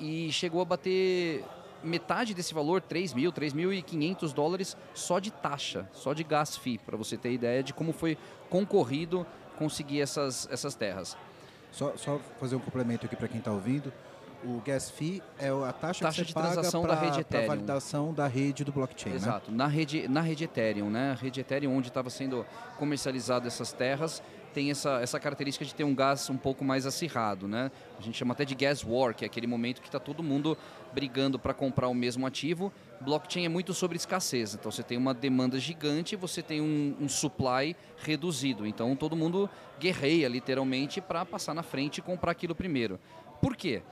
E chegou a bater metade desse valor, 3 mil, 3.500 dólares, só de taxa, só de gas fee, para você ter ideia de como foi concorrido conseguir essas, essas terras. Só, só fazer um complemento aqui para quem está ouvindo. O gas fee é a taxa, taxa de transação pra, da rede Ethereum. validação da rede do blockchain, né? Exato, né? na rede na rede Ethereum, né? A rede Ethereum onde estava sendo comercializado essas terras, tem essa, essa característica de ter um gás um pouco mais acirrado, né? A gente chama até de gas war, que é aquele momento que está todo mundo brigando para comprar o mesmo ativo. Blockchain é muito sobre escassez, então você tem uma demanda gigante e você tem um, um supply reduzido. Então todo mundo guerreia literalmente para passar na frente e comprar aquilo primeiro. Por quê?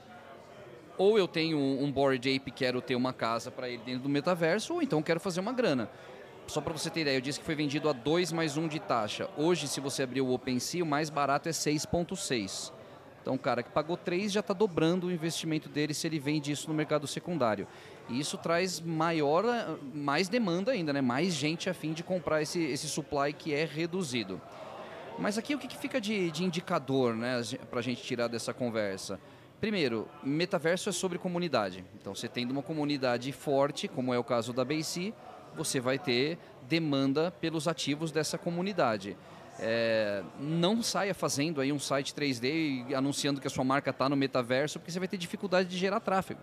Ou eu tenho um, board ape e quero ter uma casa para ele dentro do metaverso, ou então quero fazer uma grana. Só para você ter ideia, eu disse que foi vendido a 2 mais 1 de taxa. Hoje, se você abrir o OpenSea, o mais barato é 6,6. Então, o cara que pagou 3 já está dobrando o investimento dele se ele vende isso no mercado secundário. E isso traz maior, mais demanda ainda, né? mais gente a fim de comprar esse, esse supply que é reduzido. Mas aqui o que, que fica de, de indicador né, para a gente tirar dessa conversa? Primeiro, metaverso é sobre comunidade. Então, você tendo uma comunidade forte, como é o caso da BC, você vai ter demanda pelos ativos dessa comunidade. É, não saia fazendo aí um site 3D e anunciando que a sua marca está no metaverso, porque você vai ter dificuldade de gerar tráfego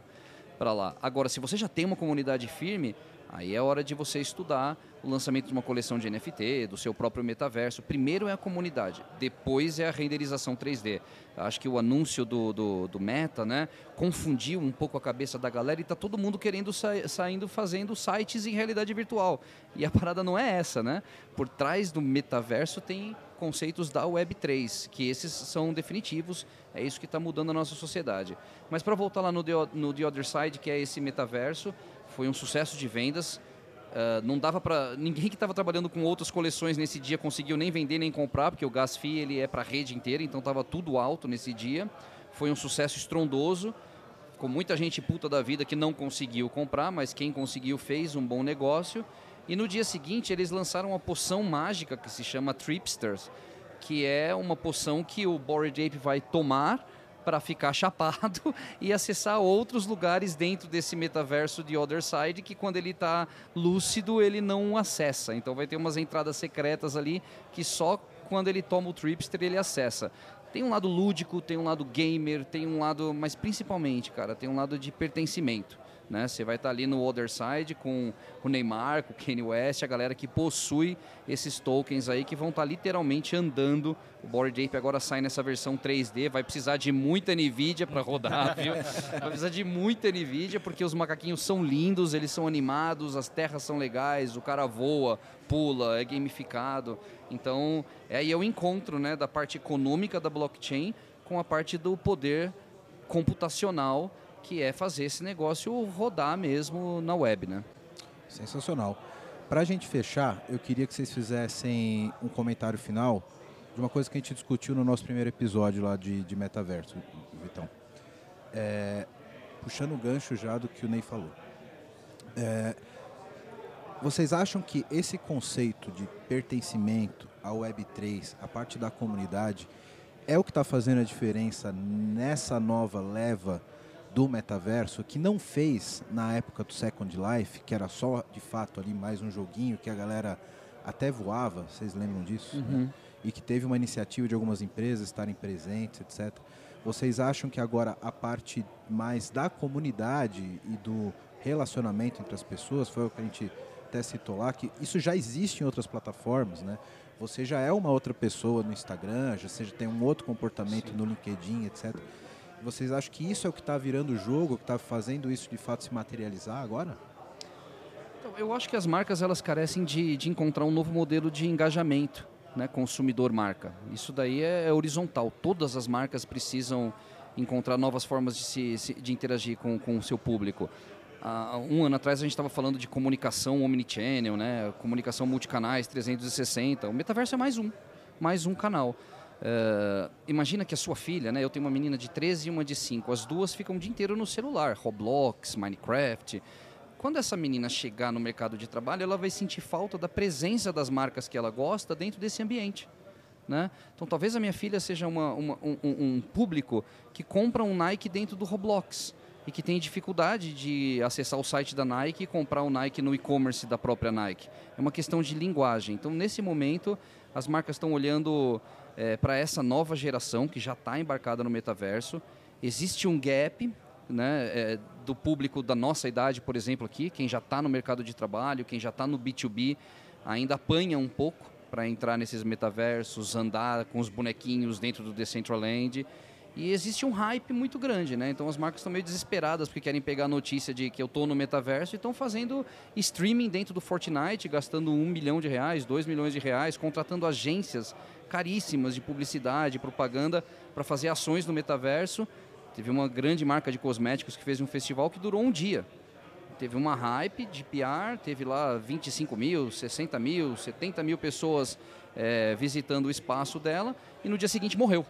para lá. Agora, se você já tem uma comunidade firme, Aí é hora de você estudar o lançamento de uma coleção de NFT, do seu próprio metaverso. Primeiro é a comunidade, depois é a renderização 3D. Acho que o anúncio do, do, do Meta né, confundiu um pouco a cabeça da galera e está todo mundo querendo sa saindo fazendo sites em realidade virtual. E a parada não é essa, né? Por trás do metaverso tem conceitos da Web3, que esses são definitivos, é isso que está mudando a nossa sociedade. Mas para voltar lá no The, no The Other Side, que é esse metaverso, foi um sucesso de vendas. Uh, não dava para ninguém que estava trabalhando com outras coleções nesse dia conseguiu nem vender nem comprar porque o gas fee ele é para a rede inteira então estava tudo alto nesse dia foi um sucesso estrondoso com muita gente puta da vida que não conseguiu comprar mas quem conseguiu fez um bom negócio e no dia seguinte eles lançaram uma poção mágica que se chama Tripsters que é uma poção que o Bored Ape vai tomar para ficar chapado e acessar outros lugares dentro desse metaverso de Other Side que quando ele está lúcido ele não acessa. Então vai ter umas entradas secretas ali que só quando ele toma o Tripster ele acessa. Tem um lado lúdico, tem um lado gamer, tem um lado, mas principalmente, cara, tem um lado de pertencimento. Né? Você vai estar ali no Other Side com o Neymar, com o Kanye West, a galera que possui esses tokens aí que vão estar literalmente andando. O Bored Ape agora sai nessa versão 3D, vai precisar de muita NVIDIA para rodar, viu? Vai precisar de muita NVIDIA porque os macaquinhos são lindos, eles são animados, as terras são legais, o cara voa, pula, é gamificado. Então, é aí é o encontro né, da parte econômica da blockchain com a parte do poder computacional que é fazer esse negócio rodar mesmo na web, né? Sensacional. Para a gente fechar, eu queria que vocês fizessem um comentário final de uma coisa que a gente discutiu no nosso primeiro episódio lá de, de metaverso, Vitão. É, puxando o gancho já do que o Ney falou. É, vocês acham que esse conceito de pertencimento à Web3, a parte da comunidade, é o que está fazendo a diferença nessa nova leva do metaverso que não fez na época do Second Life, que era só de fato ali mais um joguinho que a galera até voava, vocês lembram disso? Né? Uhum. Né? E que teve uma iniciativa de algumas empresas estarem presentes, etc. Vocês acham que agora a parte mais da comunidade e do relacionamento entre as pessoas, foi o que a gente até citou lá, que isso já existe em outras plataformas, né? Você já é uma outra pessoa no Instagram, já seja tem um outro comportamento Sim. no LinkedIn, etc. Vocês acham que isso é o que está virando o jogo, que está fazendo isso de fato se materializar agora? Então, eu acho que as marcas elas carecem de, de encontrar um novo modelo de engajamento, né, consumidor-marca. Isso daí é, é, horizontal. Todas as marcas precisam encontrar novas formas de, se, de interagir com, com o seu público. Há um ano atrás a gente estava falando de comunicação omnichannel, né, comunicação multicanais 360. O metaverso é mais um, mais um canal. Uh, imagina que a sua filha, né? Eu tenho uma menina de 13 e uma de 5. As duas ficam o dia inteiro no celular, Roblox, Minecraft. Quando essa menina chegar no mercado de trabalho, ela vai sentir falta da presença das marcas que ela gosta dentro desse ambiente. Né? Então, talvez a minha filha seja uma, uma, um, um público que compra um Nike dentro do Roblox e que tem dificuldade de acessar o site da Nike e comprar o Nike no e-commerce da própria Nike. É uma questão de linguagem. Então, nesse momento, as marcas estão olhando é, para essa nova geração que já está embarcada no metaverso. Existe um gap né, é, do público da nossa idade, por exemplo, aqui, quem já está no mercado de trabalho, quem já está no B2B, ainda apanha um pouco para entrar nesses metaversos, andar com os bonequinhos dentro do Decentraland. E existe um hype muito grande, né? Então as marcas estão meio desesperadas porque querem pegar a notícia de que eu estou no metaverso e estão fazendo streaming dentro do Fortnite, gastando um milhão de reais, dois milhões de reais, contratando agências caríssimas de publicidade, propaganda para fazer ações no metaverso. Teve uma grande marca de cosméticos que fez um festival que durou um dia. Teve uma hype de PR, teve lá 25 mil, 60 mil, 70 mil pessoas é, visitando o espaço dela e no dia seguinte morreu.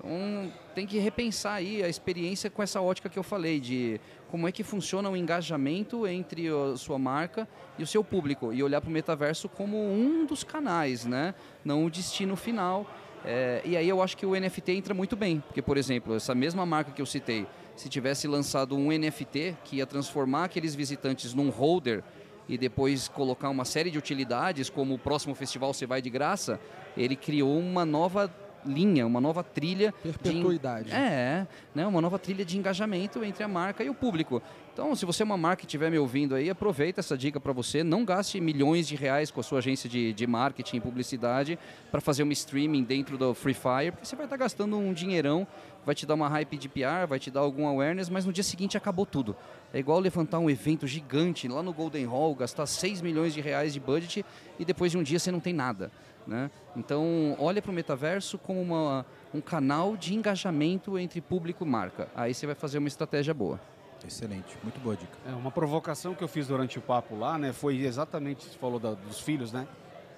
Então tem que repensar aí a experiência com essa ótica que eu falei de como é que funciona o engajamento entre a sua marca e o seu público e olhar para o metaverso como um dos canais, né? Não o destino final. É, e aí eu acho que o NFT entra muito bem, porque por exemplo essa mesma marca que eu citei, se tivesse lançado um NFT que ia transformar aqueles visitantes num holder e depois colocar uma série de utilidades, como o próximo festival você vai de graça, ele criou uma nova linha, uma nova trilha. Perpetuidade. De, é, né, uma nova trilha de engajamento entre a marca e o público. Então, se você é uma marca que estiver me ouvindo aí, aproveita essa dica para você. Não gaste milhões de reais com a sua agência de, de marketing e publicidade para fazer um streaming dentro do Free Fire, porque você vai estar tá gastando um dinheirão, vai te dar uma hype de PR, vai te dar algum awareness, mas no dia seguinte acabou tudo. É igual levantar um evento gigante lá no Golden Hall, gastar 6 milhões de reais de budget e depois de um dia você não tem nada. Né? Então, olha para o metaverso como uma, um canal de engajamento entre público e marca. Aí você vai fazer uma estratégia boa. Excelente, muito boa dica. É, uma provocação que eu fiz durante o papo lá, né, foi exatamente, você falou da, dos filhos, né?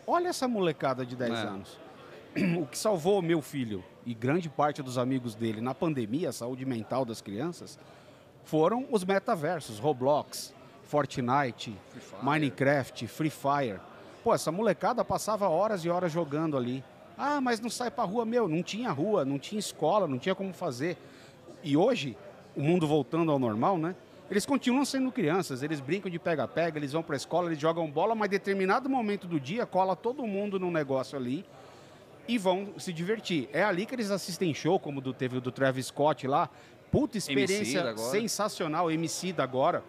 Olha essa molecada de 10 é. anos. O que salvou o meu filho e grande parte dos amigos dele na pandemia, a saúde mental das crianças, foram os metaversos, Roblox, Fortnite, Free Minecraft, Free Fire. Pô, essa molecada passava horas e horas jogando ali. Ah, mas não sai pra rua, meu, não tinha rua, não tinha escola, não tinha como fazer. E hoje, o mundo voltando ao normal, né? Eles continuam sendo crianças, eles brincam de pega-pega, eles vão para a escola, eles jogam bola, mas em determinado momento do dia cola todo mundo num negócio ali e vão se divertir. É ali que eles assistem show, como do, teve o do Travis Scott lá. Puta experiência sensacional, MC da agora.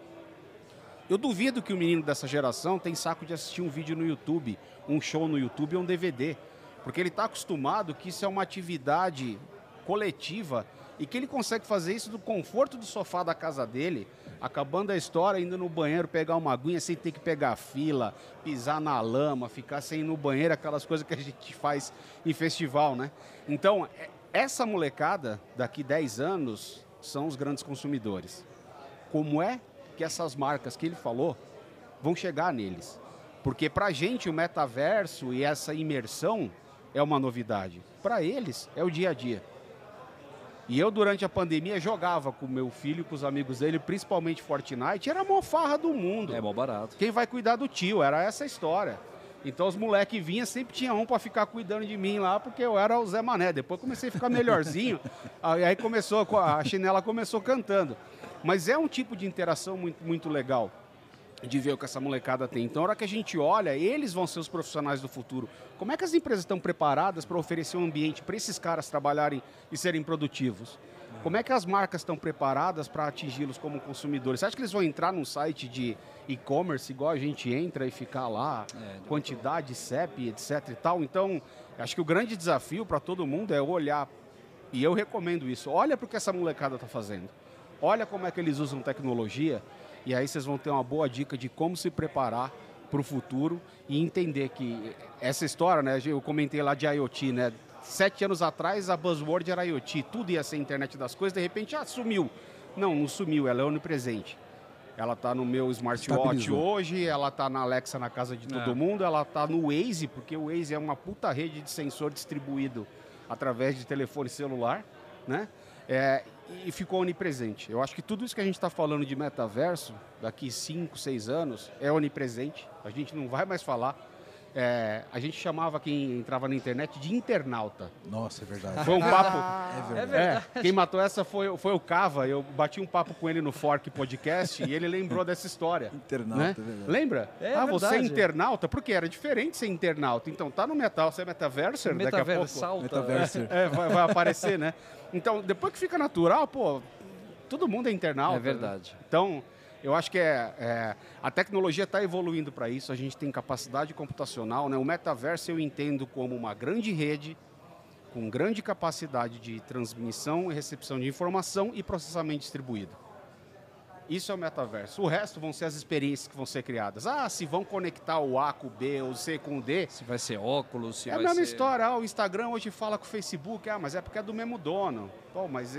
Eu duvido que o menino dessa geração tem saco de assistir um vídeo no YouTube, um show no YouTube ou um DVD. Porque ele está acostumado que isso é uma atividade coletiva e que ele consegue fazer isso do conforto do sofá da casa dele, acabando a história, indo no banheiro pegar uma aguinha sem ter que pegar fila, pisar na lama, ficar sem ir no banheiro, aquelas coisas que a gente faz em festival, né? Então, é, essa molecada, daqui 10 anos, são os grandes consumidores. Como é que essas marcas que ele falou vão chegar neles. Porque para a gente o metaverso e essa imersão é uma novidade. Para eles é o dia a dia. E eu, durante a pandemia, jogava com meu filho, com os amigos dele, principalmente Fortnite. Era a maior farra do mundo. É mó barato. Quem vai cuidar do tio? Era essa a história. Então os moleques vinham, sempre tinha um para ficar cuidando de mim lá, porque eu era o Zé Mané. Depois comecei a ficar melhorzinho, aí começou, a chinela começou cantando. Mas é um tipo de interação muito, muito legal de ver o que essa molecada tem. Então, na hora que a gente olha, eles vão ser os profissionais do futuro. Como é que as empresas estão preparadas para oferecer um ambiente para esses caras trabalharem e serem produtivos? Como é que as marcas estão preparadas para atingi-los como consumidores? Você acha que eles vão entrar num site de e-commerce igual a gente entra e ficar lá, é, quantidade, CEP, etc e tal? Então, acho que o grande desafio para todo mundo é olhar, e eu recomendo isso, olha para o que essa molecada está fazendo olha como é que eles usam tecnologia e aí vocês vão ter uma boa dica de como se preparar para o futuro e entender que essa história, né? Eu comentei lá de IoT, né? Sete anos atrás a buzzword era IoT, tudo ia ser internet das coisas, de repente, ah, sumiu. Não, não sumiu, ela é onipresente. Ela está no meu smartwatch hoje, ela está na Alexa na casa de todo é. mundo, ela está no Waze, porque o Waze é uma puta rede de sensor distribuído através de telefone celular, né? É, e ficou onipresente. Eu acho que tudo isso que a gente está falando de metaverso, daqui 5, 6 anos, é onipresente. A gente não vai mais falar. É, a gente chamava quem entrava na internet de internauta. Nossa, é verdade. Foi um papo. é, é verdade. É, quem matou essa foi, foi o Cava. Eu bati um papo com ele no Fork Podcast e ele lembrou dessa história. Internauta, né? é verdade. Lembra? É, ah, você é internauta? Porque era diferente ser internauta. Então, tá no metal, você é metaverser, daqui a pouco. Metaverser. É, vai, vai aparecer, né? Então, depois que fica natural, pô, todo mundo é internauta. É verdade. Né? Então, eu acho que é, é a tecnologia está evoluindo para isso, a gente tem capacidade computacional. Né? O metaverso eu entendo como uma grande rede com grande capacidade de transmissão e recepção de informação e processamento distribuído. Isso é o metaverso. O resto vão ser as experiências que vão ser criadas. Ah, se vão conectar o A com o B, o C com o D. Se vai ser óculos, se é vai a mesma ser... história. Ah, o Instagram hoje fala com o Facebook. Ah, mas é porque é do mesmo dono. Pô, mas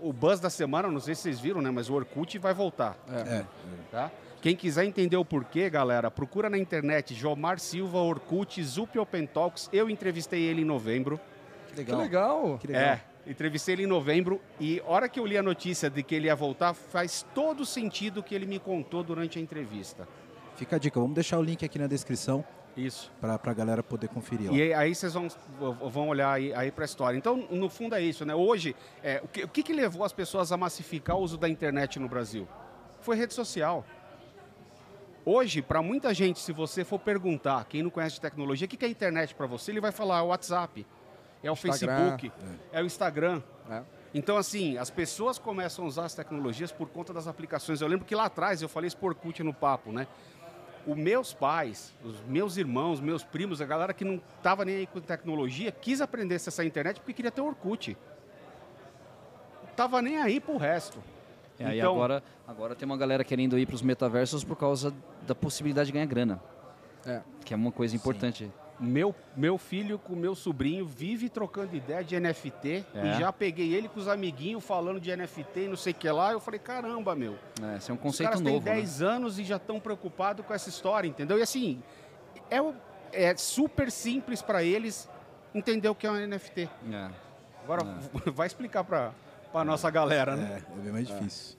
o buzz da semana, não sei se vocês viram, né? Mas o Orkut vai voltar. É. é. Tá? Quem quiser entender o porquê, galera, procura na internet Jomar Silva, Orkut, Zup Open Talks. Eu entrevistei ele em novembro. Que legal. Que legal. Que legal. É. Entrevistei ele em novembro e hora que eu li a notícia de que ele ia voltar, faz todo sentido o que ele me contou durante a entrevista. Fica a dica, vamos deixar o link aqui na descrição. Isso. Para a galera poder conferir. Lá. E aí vocês vão, vão olhar aí, aí para a história. Então, no fundo é isso, né? Hoje, é, o, que, o que, que levou as pessoas a massificar o uso da internet no Brasil? Foi rede social. Hoje, para muita gente, se você for perguntar, quem não conhece tecnologia, o que é a internet para você, ele vai falar WhatsApp. É o Instagram. Facebook, é. o Instagram. É. Então, assim, as pessoas começam a usar as tecnologias por conta das aplicações. Eu lembro que lá atrás, eu falei isso por Orkut no papo, né? Os meus pais, os meus irmãos, meus primos, a galera que não estava nem aí com tecnologia, quis aprender a acessar a internet porque queria ter Orkut. Tava nem aí pro resto. É, e Então- agora, agora tem uma galera querendo ir para os metaversos por causa da possibilidade de ganhar grana, É. que é uma coisa importante. Meu, meu filho com meu sobrinho vive trocando ideia de NFT É. e já peguei ele com os amiguinhos falando de NFT e não sei o que lá. Eu falei, caramba, meu. É, esse é um Os conceito caras novo. têm né? 10 anos e já estão preocupados com essa história, entendeu? E assim, é, é super simples para eles entender o que é um NFT. É. Agora, vai explicar para a nossa galera, né? É, é bem mais difícil.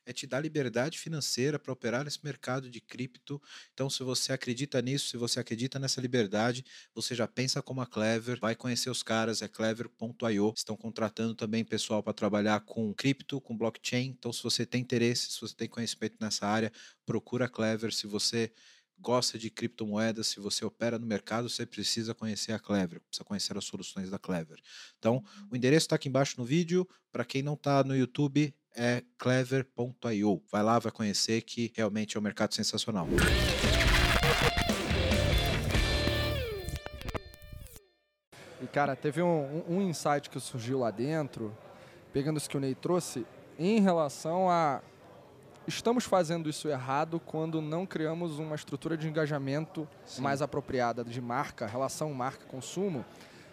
é te dar liberdade financeira para operar nesse mercado de cripto. Então, se você acredita nisso, se você acredita nessa liberdade, você já pensa como a Clever, vai conhecer os caras, é clever.io. Estão contratando também pessoal para trabalhar com cripto, com blockchain. Então, se você tem interesse, se você tem conhecimento nessa área, procura a Clever. Se você gosta de criptomoedas, se você opera no mercado, você precisa conhecer a Clever, precisa conhecer as soluções da Clever. Então, o endereço está aqui embaixo no vídeo. Para quem não está no YouTube, é clever.io. Vai lá, vai conhecer que realmente é um mercado sensacional. E, cara, teve um, um- um insight que surgiu lá dentro, pegando isso que o Ney trouxe, em relação a. Estamos fazendo isso errado quando não criamos uma estrutura de engajamento Sim. mais apropriada de marca, relação marca-consumo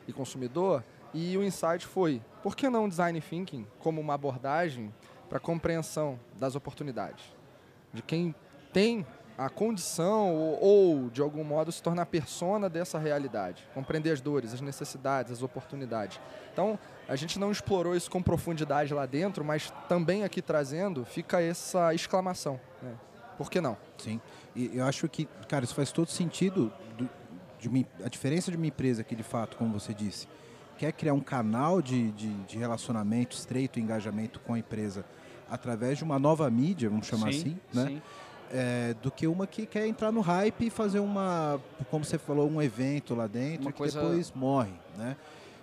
e consumidor. E o insight foi: por que não design thinking como uma abordagem para compreensão das oportunidades? De quem tem a condição ou, ou, de algum modo, se tornar persona dessa realidade. Compreender as dores, as necessidades, as oportunidades. Então, a gente não explorou isso com profundidade lá dentro, mas também aqui trazendo fica essa exclamação. Né? Por que não? Sim. E eu acho que, cara, isso faz todo sentido. do- de uma- a diferença de uma empresa que, de fato, como você disse, quer criar um canal de, de, de relacionamento estreito, engajamento com a empresa através de uma nova mídia, vamos chamar Sim, assim, né? sim. É, do que uma que quer entrar no hype e fazer uma, como você falou, um evento lá dentro Uma que coisa- depois morre, né?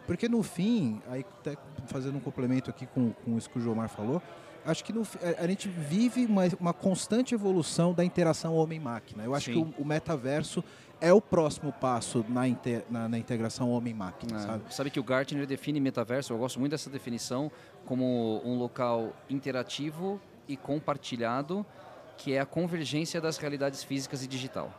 Porque no fim, aí até fazendo um complemento aqui com, com isso que o Jomar falou, acho que no, a, gente vive uma, uma constante evolução da interação homem-máquina. Eu acho Sim. que o, o metaverso é o próximo passo na, inte- na, na integração homem-máquina, É, sabe? sabe que o Gartner define metaverso, eu gosto muito dessa definição, como um local interativo e compartilhado, que é a convergência das realidades físicas e digital.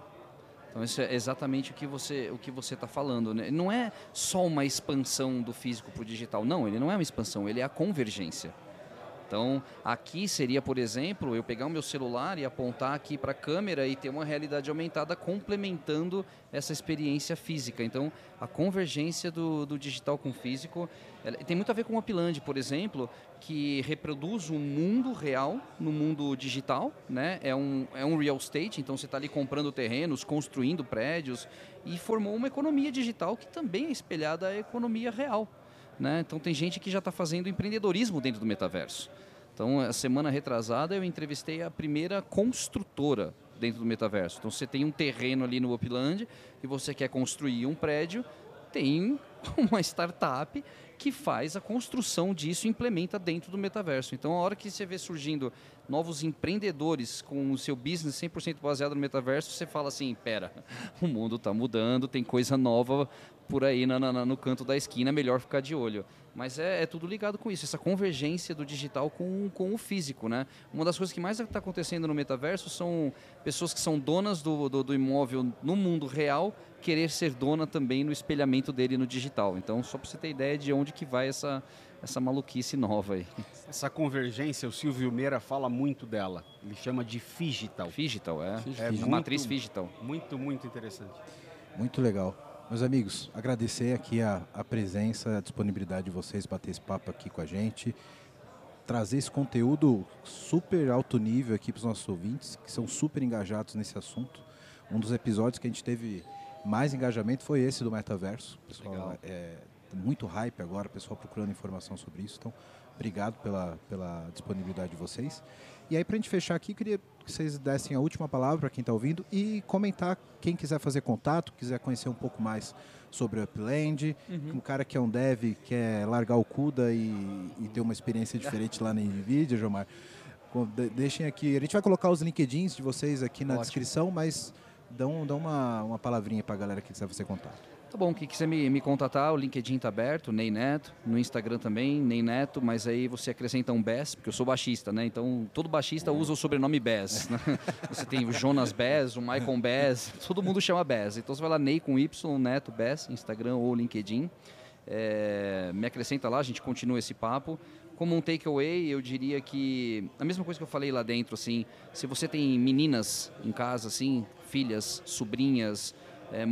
Então isso é exatamente o que você o que você está falando. Né? Não é só uma expansão do físico para o digital. Não, ele não é uma expansão, ele é a convergência. Então, aqui seria, por exemplo, eu pegar o meu celular e apontar aqui para a câmera e ter uma realidade aumentada complementando essa experiência física. Então, a convergência do, do digital com o físico tem muito a ver com o Upland, por exemplo, que reproduz um mundo real no mundo digital, né? É um, é um real estate, então você está ali comprando terrenos, construindo prédios e formou uma economia digital que também é espelhada à economia real. Né? Então tem gente que já está fazendo empreendedorismo dentro do metaverso. Então, a semana retrasada eu entrevistei a primeira construtora dentro do metaverso. Então, você tem um terreno ali no Upland e você quer construir um prédio, tem uma startup que faz a construção disso e implementa dentro do metaverso. Então, a hora que você vê surgindo novos empreendedores com o seu business 100% baseado no metaverso, você fala assim, pera, o mundo está mudando, tem coisa nova por aí na- na- no canto da esquina, melhor ficar de olho. Mas é, é tudo ligado com isso, essa convergência do digital com, com o físico, né? Uma das coisas que mais está acontecendo no metaverso são pessoas que são donas do, do, do imóvel no mundo real querer ser dona também no espelhamento dele no digital. Então, só para você ter ideia de onde que vai essa, essa maluquice nova aí. Essa convergência, o Silvio Meira fala muito dela. Ele chama de digital. Figital, é. É a muito- matriz Figital. Muito, muito interessante. Muito legal. Meus amigos, agradecer aqui a, a presença, a disponibilidade de vocês bater esse papo aqui com a gente, trazer esse conteúdo super alto nível aqui para os nossos ouvintes, que são super engajados nesse assunto. Um dos episódios que a gente teve mais engajamento foi esse do metaverso. Pessoal, é, muito hype agora, pessoal procurando informação sobre isso. Então, obrigado pela, pela disponibilidade de vocês. E aí, para a gente fechar aqui, queria que vocês dessem a última palavra para quem está ouvindo e comentar quem quiser fazer contato, quiser conhecer um pouco mais sobre o Upland, uhum. um cara que é um dev, quer largar o CUDA e, e ter uma experiência diferente lá na NVIDIA, Jomar. Deixem aqui, a gente vai colocar os LinkedIns de vocês aqui na Ótimo. descrição, mas dão, dão uma, uma palavrinha para a galera que quiser fazer contato. Tá bom, quem quiser me, me contatar, o LinkedIn tá aberto, Ney Neto, no Instagram também, Ney Neto, mas aí você acrescenta um Bess, porque eu sou baixista, né? Então todo baixista usa o sobrenome Bess. Né? Você tem o Jonas Bess, o Michael Bess, todo mundo chama Bess. Então você vai lá, Ney com Y, Neto Bess, Instagram ou LinkedIn. É, me acrescenta lá, a gente continua esse papo. Como um takeaway, eu diria que a mesma coisa que eu falei lá dentro, assim, se você tem meninas em casa, assim, filhas, sobrinhas, é,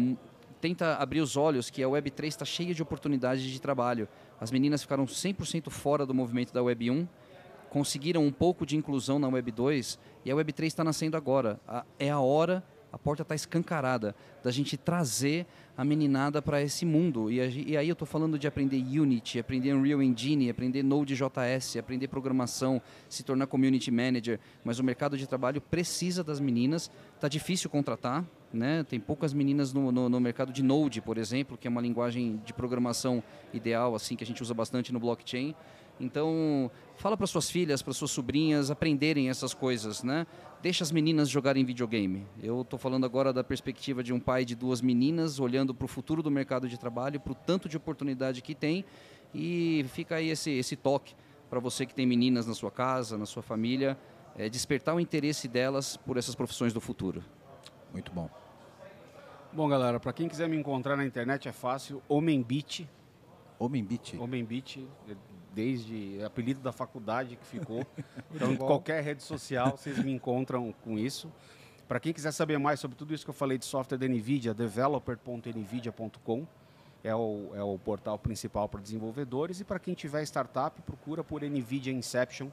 tenta abrir os olhos que a Web3 está cheia de oportunidades de trabalho. As meninas ficaram 100% fora do movimento da Web 1, conseguiram um pouco de inclusão na Web 2 e a Web 3 está nascendo agora. é a hora, a porta está escancarada da gente trazer a meninada para esse mundo. E, e, aí eu estou falando de aprender Unity, aprender Unreal Engine, aprender Node.js, aprender programação, se tornar community manager. Mas o mercado de trabalho precisa das meninas. Está difícil contratar, né? Tem poucas meninas no, no, no, mercado de Node, por exemplo, que é uma linguagem de programação ideal, assim que a gente usa bastante no blockchain. Então, fala para suas filhas, para suas sobrinhas aprenderem essas coisas, né? Deixa as meninas jogarem videogame. Eu estou falando agora da perspectiva de um pai de duas meninas olhando para o futuro do mercado de trabalho, para o tanto de oportunidade que tem e fica aí esse, esse toque para você que tem meninas na sua casa, na sua família, é, despertar o interesse delas por essas profissões do futuro. Muito bom. Bom, galera, para quem quiser me encontrar na internet é fácil, Homem Beat. Homem Beat? Homem Beat, desde apelido da faculdade que ficou. então, em qualquer rede social, vocês me encontram com isso. Para quem quiser saber mais sobre tudo isso que eu falei de software da NVIDIA, developer.nvidia.com é o, é o portal principal para desenvolvedores. E para quem tiver startup, procura por NVIDIA Inception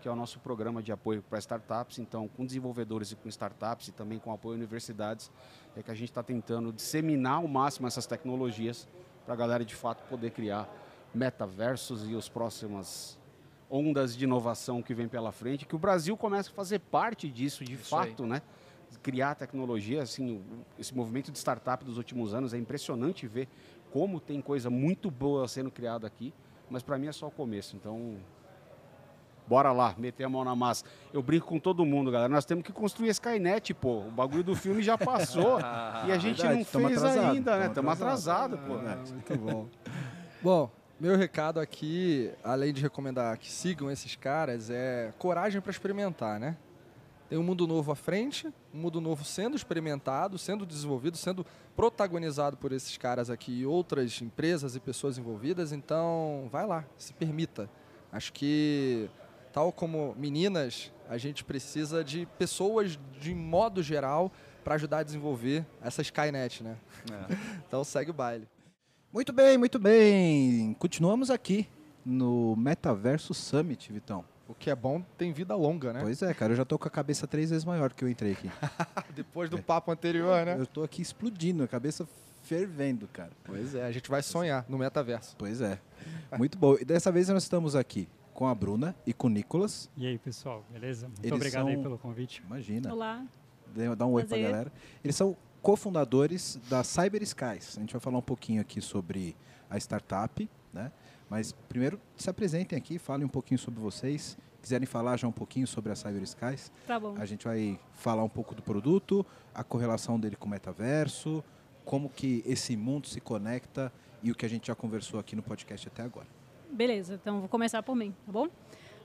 que é o nosso programa de apoio para startups. Então, com desenvolvedores e com startups e também com apoio a universidades, é que a gente está tentando disseminar ao máximo essas tecnologias para a galera de fato poder criar metaversos e as próximas ondas de inovação que vem pela frente, que o Brasil começa a fazer parte disso de Isso fato, aí. né? Criar tecnologia, assim, esse movimento de startup dos últimos anos é impressionante ver como tem coisa muito boa sendo criada aqui, mas para mim é só o começo. Então, Bora lá, meter a mão na massa. Eu brinco com todo mundo, galera. Nós temos que construir a Skynet, pô. O bagulho do filme já passou. e a gente Verdade, não fez atrasado, ainda, né? Estamos atrasados, atrasado, pô. É, muito bom. bom, meu recado aqui, além de recomendar que sigam esses caras, é coragem para experimentar, né? Tem um mundo novo à frente, um mundo novo sendo experimentado, sendo desenvolvido, sendo protagonizado por esses caras aqui e outras empresas e pessoas envolvidas. Então, vai lá, se permita. Acho que tal como meninas, a gente precisa de pessoas de modo geral para ajudar a desenvolver essa Skynet, né? É. então segue o baile. Muito bem, muito bem. Continuamos aqui no Metaverso Summit, Vitão. O que é bom tem vida longa, né? Pois é, cara, eu já tô com a cabeça três vezes maior que eu entrei aqui. Depois do é. papo anterior, né? Eu tô aqui explodindo, a cabeça fervendo, cara. Pois é, a gente vai sonhar no metaverso. Pois é. Muito bom. E dessa vez nós estamos aqui com a Bruna e com o Nicolas. E aí, pessoal, beleza? Muito Eles obrigado são... aí pelo convite. Imagina. Olá. Dá um oi para a galera. Eles são cofundadores da Cyber Skies. A gente vai falar um pouquinho aqui sobre a startup, né? Mas primeiro se apresentem aqui, falem um pouquinho sobre vocês. Quiserem falar já um pouquinho sobre a Cyber Skies, tá bom. a gente vai falar um pouco do produto, a correlação dele com o metaverso, como que esse mundo se conecta e o que a gente já conversou aqui no podcast até agora. Beleza, então vou começar por mim, tá bom?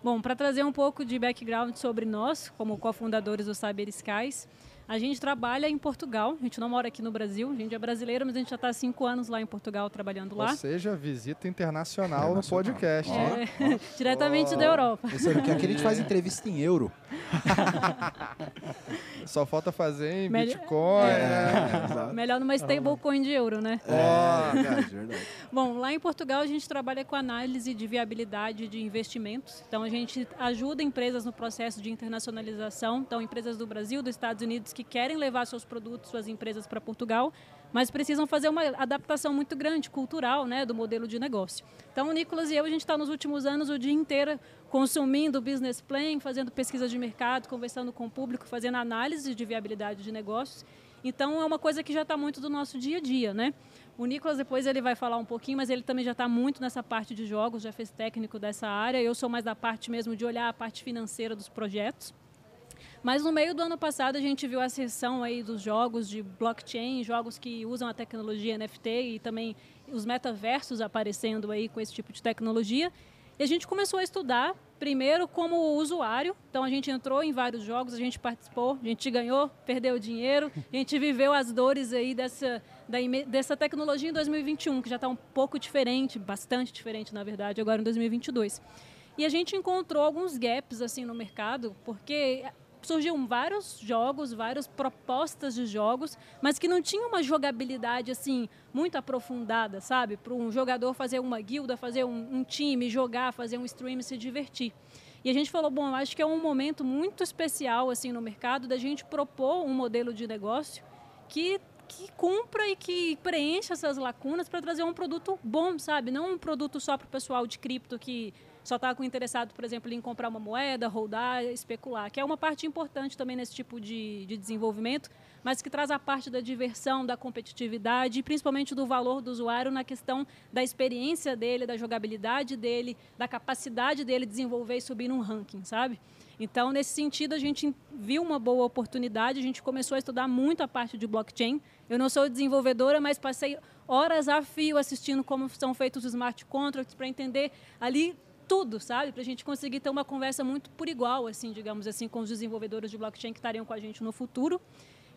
Bom, para trazer um pouco de background sobre nós, como cofundadores do Cyber Skies, a gente trabalha em Portugal, a gente não mora aqui no Brasil, a gente é brasileiro, mas a gente já está há cinco anos lá em Portugal trabalhando lá. Ou seja, visita internacional, internacional. no podcast. É, diretamente oh. da Europa. Esse aqui a gente faz entrevista em euro. Só falta fazer em Bitcoin. É, né? Melhor numa stablecoin de euro, né? É, verdade, verdade. Bom, lá em Portugal a gente trabalha com análise de viabilidade de investimentos. Então a gente ajuda empresas no processo de internacionalização. Então empresas do Brasil, dos Estados Unidos que querem levar seus produtos, suas empresas para Portugal, mas precisam fazer uma adaptação muito grande, cultural, né, do modelo de negócio. Então, o Nicolas e eu, a gente está nos últimos anos o dia inteiro consumindo business plan, fazendo pesquisa de mercado, conversando com o público, fazendo análise de viabilidade de negócios. Então, é uma coisa que já está muito do nosso dia a dia, né? O Nicolas depois ele vai falar um pouquinho, mas ele também já está muito nessa parte de jogos, já fez técnico dessa área. Eu sou mais da parte mesmo de olhar a parte financeira dos projetos. Mas no meio do ano passado a gente viu a sessão aí dos jogos de blockchain, jogos que usam a tecnologia NFT e também os metaversos aparecendo aí com esse tipo de tecnologia. E a gente começou a estudar, primeiro como usuário. Então a gente entrou em vários jogos, a gente participou, a gente ganhou, perdeu dinheiro, a gente viveu as dores aí dessa, da, dessa tecnologia em 2021, que já está um pouco diferente, bastante diferente na verdade, agora em 2022. E a gente encontrou alguns gaps assim no mercado, porque surgiam vários jogos, várias propostas de jogos, mas que não tinham uma jogabilidade assim muito aprofundada, sabe? Para um jogador fazer uma guilda, fazer um, um, time, jogar, fazer um stream, se divertir. E a gente falou, bom, acho que é um momento muito especial assim no mercado da gente propor um modelo de negócio que que cumpra e que preencha essas lacunas para trazer um produto bom, sabe? Não um produto só para o pessoal de cripto que só está interessado, por exemplo, em comprar uma moeda, rodar, especular, que é uma parte importante também nesse tipo de, de desenvolvimento, mas que traz a parte da diversão, da competitividade e principalmente do valor do usuário na questão da experiência dele, da jogabilidade dele, da capacidade dele desenvolver e subir num ranking, sabe? Então, nesse sentido, a gente viu uma boa oportunidade, a gente começou a estudar muito a parte de blockchain. Eu não sou desenvolvedora, mas passei horas a fio assistindo como são feitos os smart contracts para entender ali tudo, sabe? Para a gente conseguir ter uma conversa muito por igual, assim, digamos assim, com os desenvolvedores de blockchain que estariam com a gente no futuro.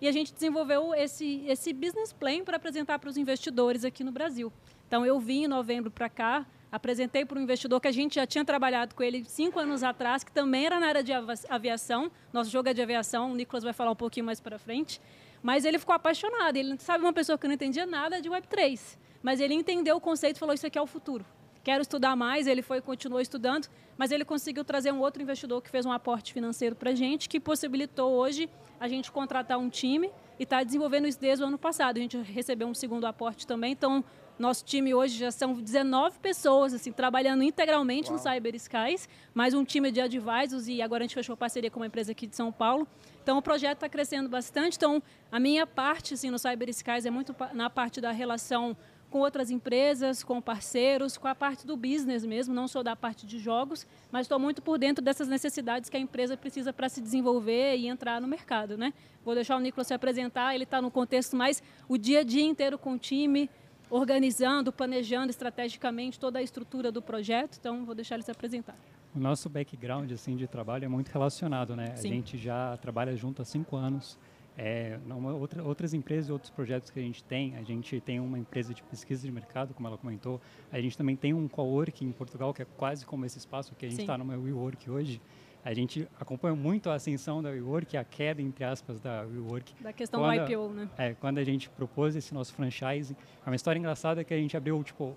E a gente desenvolveu esse, esse business plan para apresentar para os investidores aqui no Brasil. Então, eu vim em novembro para cá, apresentei para um investidor que a gente já tinha trabalhado com ele cinco anos atrás, que também era na área de aviação. Nosso jogo é de aviação, o Nicolas vai falar um pouquinho mais para frente. Mas ele ficou apaixonado. Ele sabe uma pessoa que não entendia nada de Web3, mas ele entendeu o conceito e falou: Isso aqui é o futuro quero estudar mais, ele foi continuou estudando, mas ele conseguiu trazer um outro investidor que fez um aporte financeiro para a gente, que possibilitou hoje a gente contratar um time e está desenvolvendo isso desde o ano passado. A gente recebeu um segundo aporte também, então nosso time hoje já são 19 pessoas assim trabalhando integralmente Uau. no Cyber Skies, mais um time de advisors e agora a gente fechou parceria com uma empresa aqui de São Paulo. Então o projeto está crescendo bastante. Então a minha parte assim, no Cyber Skies é muito na parte da relação com outras empresas, com parceiros, com a parte do business mesmo, não sou da parte de jogos, mas estou muito por dentro dessas necessidades que a empresa precisa para se desenvolver e entrar no mercado. Né? Vou deixar o Nicolas se apresentar, ele está no contexto mais o dia a dia inteiro com o time, organizando, planejando estrategicamente toda a estrutura do projeto, então vou deixar ele se apresentar. O nosso background assim, de trabalho é muito relacionado, né? Sim. A gente já trabalha junto há cinco anos, é, numa, outra, outras empresas e outros projetos que a gente tem, a gente tem uma empresa de pesquisa de mercado, como ela comentou, a gente também tem um coworking em Portugal, que é quase como esse espaço que a gente está no meu WeWork hoje. A gente acompanha muito a ascensão da WeWork, a queda, entre aspas, da WeWork. Da questão quando, do IPO, né? É, quando a gente propôs esse nosso franchise. É uma história engraçada que a gente abriu, tipo,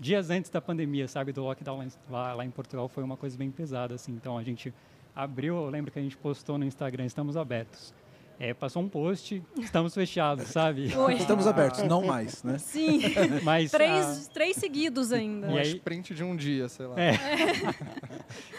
dias antes da pandemia, sabe, do lockdown lá, lá em Portugal, foi uma coisa bem pesada, assim. Então, a gente abriu, eu lembro que a gente postou no Instagram, estamos abertos. É, passou um post, estamos fechados, sabe? Oi. Estamos abertos, não mais, né? Sim. Mas, três, ah, três seguidos ainda. Um aí, sprint de um dia, sei lá. É.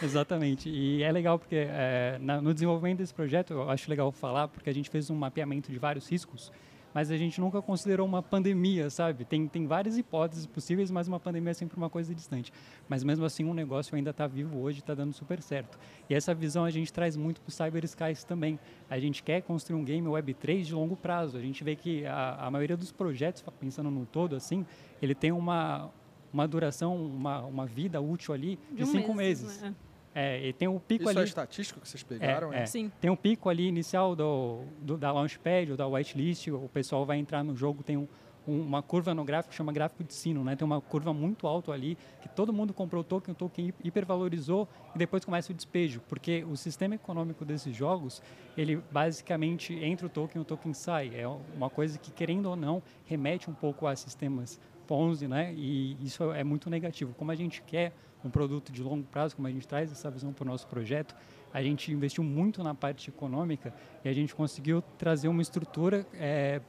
Exatamente. E é legal porque é, na, no desenvolvimento desse projeto, eu acho legal falar, porque a gente fez um mapeamento de vários riscos mas a gente nunca considerou uma pandemia, sabe? Tem, tem várias hipóteses possíveis, mas uma pandemia é sempre uma coisa distante. Mas mesmo assim, um negócio ainda está vivo hoje, está dando super certo. E essa visão a gente traz muito para o Cyber Skies também. A gente quer construir um game Web3 de longo prazo. A gente vê que a, a maioria dos projetos, pensando no todo, assim, ele tem uma, uma duração, uma, uma vida útil ali de, de um cinco mês, meses. Né? É, e tem um pico Isso ali. é estatístico que vocês pegaram? É, é. Sim. Tem um pico ali inicial do, do, da Launchpad ou da whitelist, o pessoal vai entrar no jogo, tem um, um, uma curva no gráfico que chama gráfico de sino, né? Tem uma curva muito alta ali, que todo mundo comprou o token, o token hipervalorizou e depois começa o despejo, porque o sistema econômico desses jogos, ele basicamente entra o token, o token sai. É uma coisa que, querendo ou não, remete um pouco a sistemas 11, né? E isso é muito negativo. Como a gente quer um produto de longo prazo, como a gente traz essa visão para o nosso projeto, a gente investiu muito na parte econômica e a gente conseguiu trazer uma estrutura é,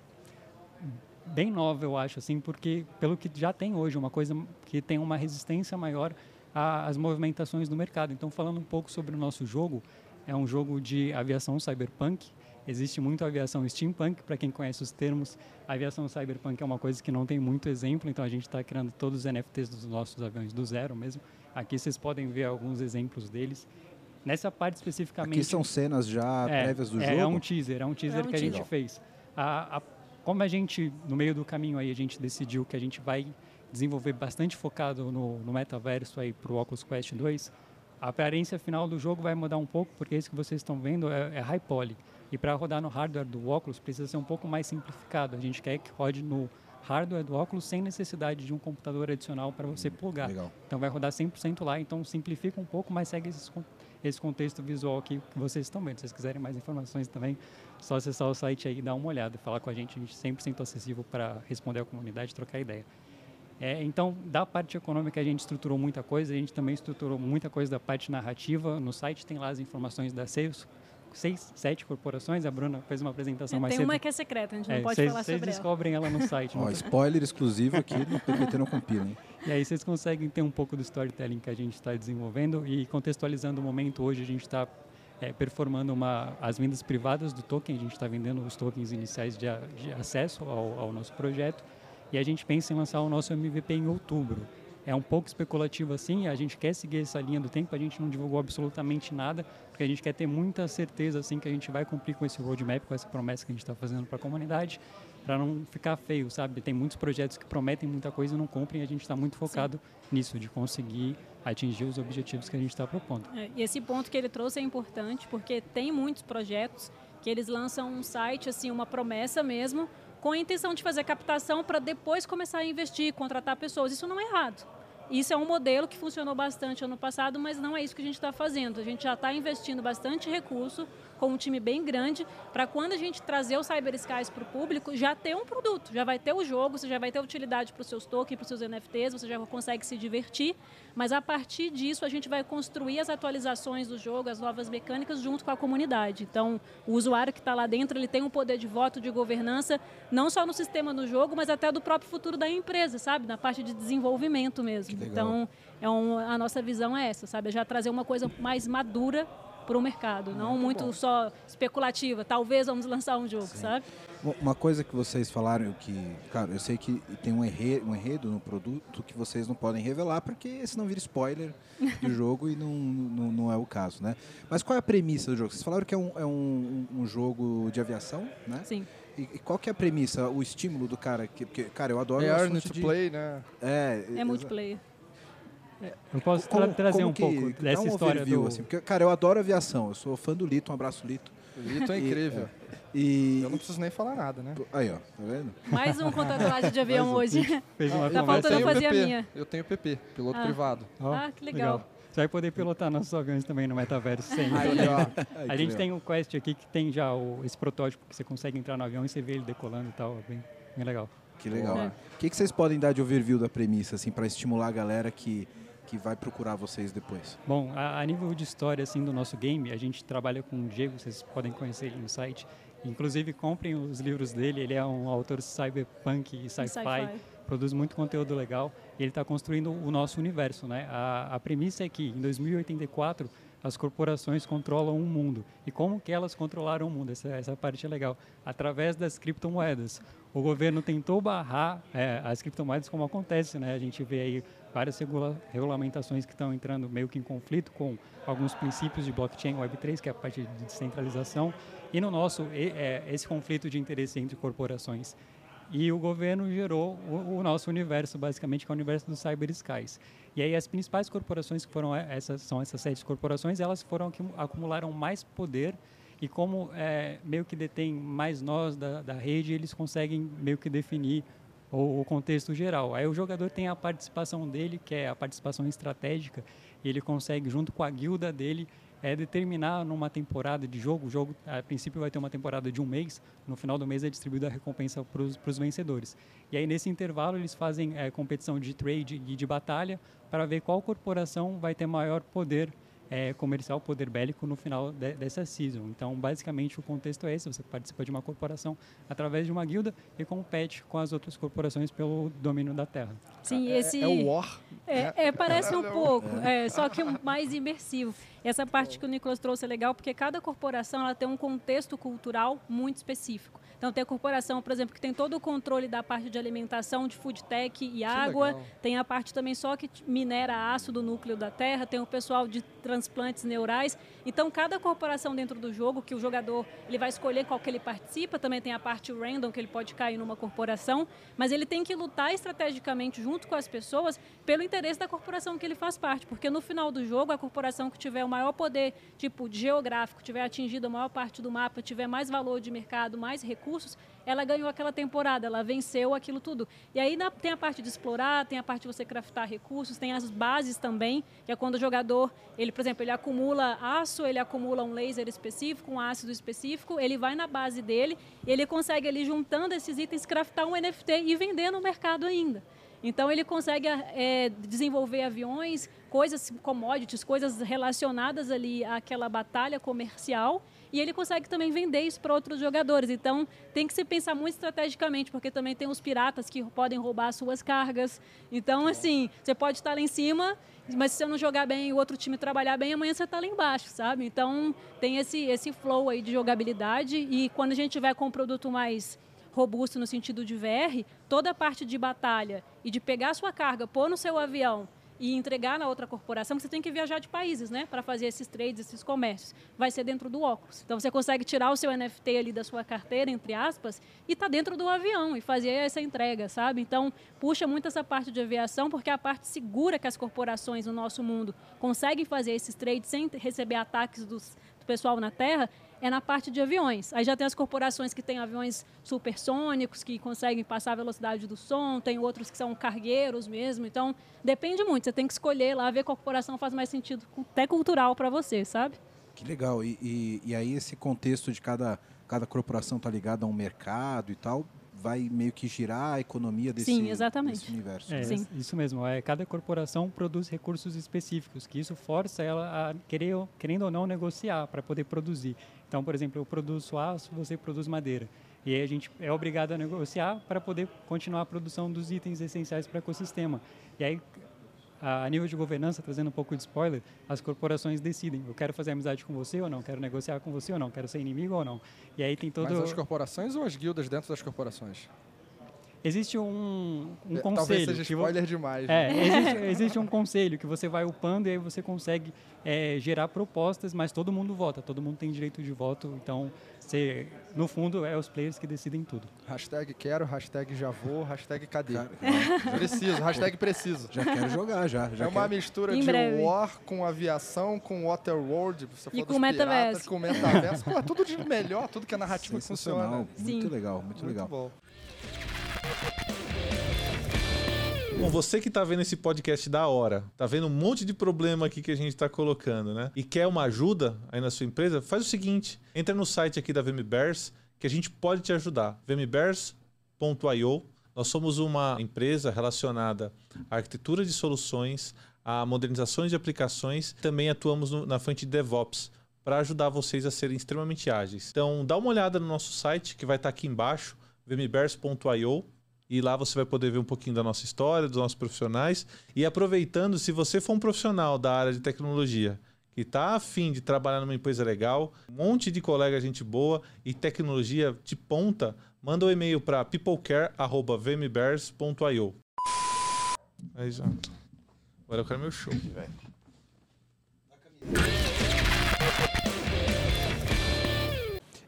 bem nova, eu acho, assim, porque pelo que já tem hoje, uma coisa que tem uma resistência maior às movimentações do mercado. Então, falando um pouco sobre o nosso jogo, é um jogo de aviação cyberpunk. Existe muito aviação steampunk, para quem conhece os termos. A aviação cyberpunk é uma coisa que não tem muito exemplo, então a gente está criando todos os NFTs dos nossos aviões do zero mesmo. Aqui vocês podem ver alguns exemplos deles. Nessa parte especificamente. Aqui são cenas já é, prévias do é, jogo? É um teaser, é um teaser é um que a teaser. gente fez. A, a, como a gente, no meio do caminho aí, a gente decidiu que a gente vai desenvolver bastante focado no, no metaverso aí para o Oculus Quest 2, a aparência final do jogo vai mudar um pouco, porque isso que vocês estão vendo é, é high poly. E para rodar no hardware do óculos precisa ser um pouco mais simplificado. A gente quer que rode no hardware do óculos sem necessidade de um computador adicional para você plugar. Legal. Então vai rodar 100% lá, então simplifica um pouco, mas segue esses, esse contexto visual aqui que vocês estão vendo. Se vocês quiserem mais informações também, só acessar o site aí e dar uma olhada, falar com a gente, a gente é 100% acessível para responder à comunidade, trocar ideia. É, então, da parte econômica a gente estruturou muita coisa, a gente também estruturou muita coisa da parte narrativa. No site tem lá as informações da Sales, seis, sete corporações. A Bruna fez uma apresentação É, mais tem cedo. uma que é secreta, a gente não É, pode vocês- falar Vocês sobre ela. descobrem ela no site. Ó, não- spoiler exclusivo aqui no PPT não compila, hein? E aí vocês conseguem ter um pouco do storytelling que a gente está desenvolvendo e contextualizando o momento hoje a gente está é, performando uma, as vendas privadas do token, a gente está vendendo os tokens iniciais de, a- de acesso ao, ao nosso projeto e a gente pensa em lançar o nosso MVP em outubro. É um pouco especulativo assim, a gente quer seguir essa linha do tempo, a gente não divulgou absolutamente nada, porque a gente quer ter muita certeza assim que a gente vai cumprir com esse roadmap, com essa promessa que a gente está fazendo para a comunidade, para não ficar feio, sabe? Tem muitos projetos que prometem muita coisa e não cumprem, e a gente está muito focado nisso, de conseguir atingir os objetivos que a gente está propondo. É, e esse ponto que ele trouxe é importante porque tem muitos projetos que eles lançam um site, assim, uma promessa mesmo, com a intenção de fazer captação para depois começar a investir, contratar pessoas. Isso não é errado. Isso é um modelo que funcionou bastante ano passado, mas não é isso que a gente está fazendo. A gente já está investindo bastante recurso com um time bem grande para quando a gente trazer o Cyber Skies para o público, já ter um produto, já vai ter o jogo, você já vai ter utilidade para os seus tokens, para os seus NFTs, você já consegue se divertir, mas a partir disso a gente vai construir as atualizações do jogo, as novas mecânicas junto com a comunidade. Então, o usuário que está lá dentro, ele tem um poder de voto, de governança, não só no sistema do jogo, mas até do próprio futuro da empresa, sabe? Na parte de desenvolvimento mesmo. Legal. Então, é um, a nossa visão é essa, sabe? É já trazer uma coisa mais madura para o mercado, não muito só especulativa. Talvez vamos lançar um jogo, sabe? Bom, Uma coisa que vocês falaram que, cara, eu sei que tem um enredo, um enredo no produto que vocês não podem revelar porque senão vira spoiler do jogo e não, não, não é o caso, né? Mas qual é a premissa do jogo? Vocês falaram que é um, é um, um jogo de aviação, né? Sim. E, e qual que é a premissa, o estímulo do cara? Que, porque, cara, eu adoro É earn assunto to de... play, né? É, É multiplayer. Eu posso tra- trazer como um que- pouco dá dessa um história overview, do... assim, porque, cara, eu adoro aviação. Eu sou fã do Lito, um abraço, Lito. O Lito é E- incrível. E... Eu não preciso nem falar nada, né? Aí, ó, tá vendo? Mais um com tatuagem de avião hoje. Fez uma Tá faltando fazer a minha. Eu tenho PP, piloto Ah. privado. Ah, que legal. Você vai poder pilotar nossos aviões também no metaverso sem. Aí, A gente tem um quest aqui que tem já o- esse protótipo que você consegue entrar no avião e você vê ele decolando e tal. É bem, bem legal. Que legal. É. O que, que vocês podem dar de overview da premissa, assim, para estimular a galera que, que vai procurar vocês depois? Bom, a, a nível de história assim do nosso game, a gente trabalha com o Diego, vocês podem conhecer ele no site. Inclusive, comprem os livros dele, ele é um autor cyberpunk e sci-fi, Sci-fi. Produz muito conteúdo legal e ele está construindo o nosso universo. Né? A, a premissa é que, em 2084, as corporações controlam o mundo. E como que elas controlaram o mundo? Essa, essa parte é legal. Através das criptomoedas. O governo tentou barrar é, as criptomoedas, como acontece, né? A gente vê aí várias regula regulamentações que estão entrando meio que em conflito com alguns princípios de blockchain Web3, que é a parte de descentralização, e no nosso, é, esse conflito de interesse entre corporações. E o governo gerou o, o nosso universo, basicamente, que é o universo dos Cyber Skies. E aí as principais corporações que foram e- essas são essas sete corporações, elas foram que acumularam mais poder e como é, meio que detém mais nós da, da rede, eles conseguem meio que definir o, o contexto geral. Aí o jogador tem a participação dele, que é a participação estratégica, e ele consegue, junto com a guilda dele, é determinar numa temporada de jogo, o jogo a princípio vai ter uma temporada de um mês, no final do mês é distribuída a recompensa para os vencedores. E aí nesse intervalo eles fazem é, competição de trade e de batalha para ver qual corporação vai ter maior poder é, comercial, poder bélico no final de, dessa season. Então, basicamente, o contexto é esse: você participa de uma corporação através de uma guilda e compete com as outras corporações pelo domínio da terra. Sim, É- esse É, o War. é, é, parece um pouco, é, só que mais imersivo. Essa parte que o Nicolas trouxe é legal porque cada corporação ela tem um contexto cultural muito específico. Então tem a corporação, por exemplo, que tem todo o controle da parte de alimentação, de food tech e água. legal. Tem a parte também só que minera aço do núcleo da terra. Tem o pessoal de transplantes neurais. Então cada corporação dentro do jogo que o jogador ele vai escolher qual que ele participa. Também tem a parte random que ele pode cair numa corporação, mas ele tem que lutar estrategicamente junto com as pessoas pelo interesse da corporação que ele faz parte, porque no final do jogo a corporação que tiver o maior poder, tipo geográfico, tiver atingido a maior parte do mapa, tiver mais valor de mercado, mais recursos, ela ganhou aquela temporada, ela venceu aquilo tudo. E aí na- tem a parte de explorar, tem a parte de você craftar recursos, tem as bases também, que é quando o jogador, ele, por exemplo, ele acumula aço, ele acumula um laser específico, um ácido específico, ele vai na base dele e ele consegue ali juntando esses itens craftar um NFT e vender no mercado ainda. Então ele consegue eh, desenvolver aviões, coisas, commodities, coisas relacionadas ali àquela batalha comercial e ele consegue também vender isso para outros jogadores. Então tem que se pensar muito estrategicamente, porque também tem os piratas que podem roubar as suas cargas. Então, assim, você pode estar lá em cima, mas se você não jogar bem e o outro time trabalhar bem, amanhã você está lá embaixo, sabe? Então tem esse, esse flow aí de jogabilidade e quando a gente tiver com um produto mais robusto no sentido de VR, toda a parte de batalha e de pegar a sua carga, pôr no seu avião e entregar na outra corporação, você tem que viajar de países, né, para fazer esses trades, esses comércios, vai ser dentro do óculos. Então você consegue tirar o seu NFT ali da sua carteira, entre aspas, e tá dentro do avião e fazer essa entrega, sabe? Então puxa muito essa parte de aviação, porque é a parte segura que as corporações no nosso mundo conseguem fazer esses trades sem receber ataques dos, do pessoal na Terra, é na parte de aviões. Aí já tem as corporações que têm aviões supersônicos, que conseguem passar a velocidade do som, tem outros que são cargueiros mesmo. Então, depende muito. Você tem que escolher lá, ver qual corporação faz mais sentido, até cultural para você, sabe? Que legal. E, e, e aí esse contexto de cada, cada corporação tá ligada a um mercado e tal, vai meio que girar a economia desse, Sim, exatamente. desse universo. É, Sim. isso mesmo. É, cada corporação produz recursos específicos, que isso força ela a querer, querendo ou não negociar para poder produzir. Então, por exemplo, eu produzo aço, você produz madeira. E aí a gente é obrigado a negociar para poder continuar a produção dos itens essenciais para o ecossistema. E aí, a nível de governança, trazendo um pouco de spoiler, as corporações decidem, eu quero fazer amizade com você ou não, quero negociar com você ou não, quero ser inimigo ou não. E aí tem todo... Mas as corporações ou as guildas dentro das corporações? Existe um, um É, conselho... Talvez seja que spoiler demais. né? É, existe, existe um conselho que você vai upando e aí você consegue é, gerar propostas, mas todo mundo vota, todo mundo tem direito de voto, então você, no fundo é os players que decidem tudo. Hashtag quero, hashtag já vou, hashtag cadê? Cara, Preciso, hashtag preciso. já quero jogar, já. já é uma quero. mistura Em de breve. War com aviação, com Waterworld, você E com dos metaverso. piratas, com metaverso. Pô, é tudo de melhor, tudo que é narrativa que funciona. Muito Sim. legal, muito, Muito legal. bom. Bom, você que tá vendo esse podcast da hora, tá vendo um monte de problema aqui que a gente tá colocando, né? E quer uma ajuda aí na sua empresa, faz o seguinte, entra no site aqui da VMBears que a gente pode te ajudar. vmbears.io. Nós somos uma empresa relacionada à arquitetura de soluções, a modernizações de aplicações, também atuamos no- na frente de DevOps para ajudar vocês a serem extremamente ágeis. Então, dá uma olhada no nosso site que vai estar aqui embaixo, vmbears.io. E lá você vai poder ver um pouquinho da nossa história, dos nossos profissionais. E aproveitando, se você for um profissional da área de tecnologia que está afim de trabalhar numa empresa legal, um monte de colega gente boa e tecnologia de ponta, manda um e-mail para peoplecare.vmbears.io. Aí. Agora eu quero meu show, velho.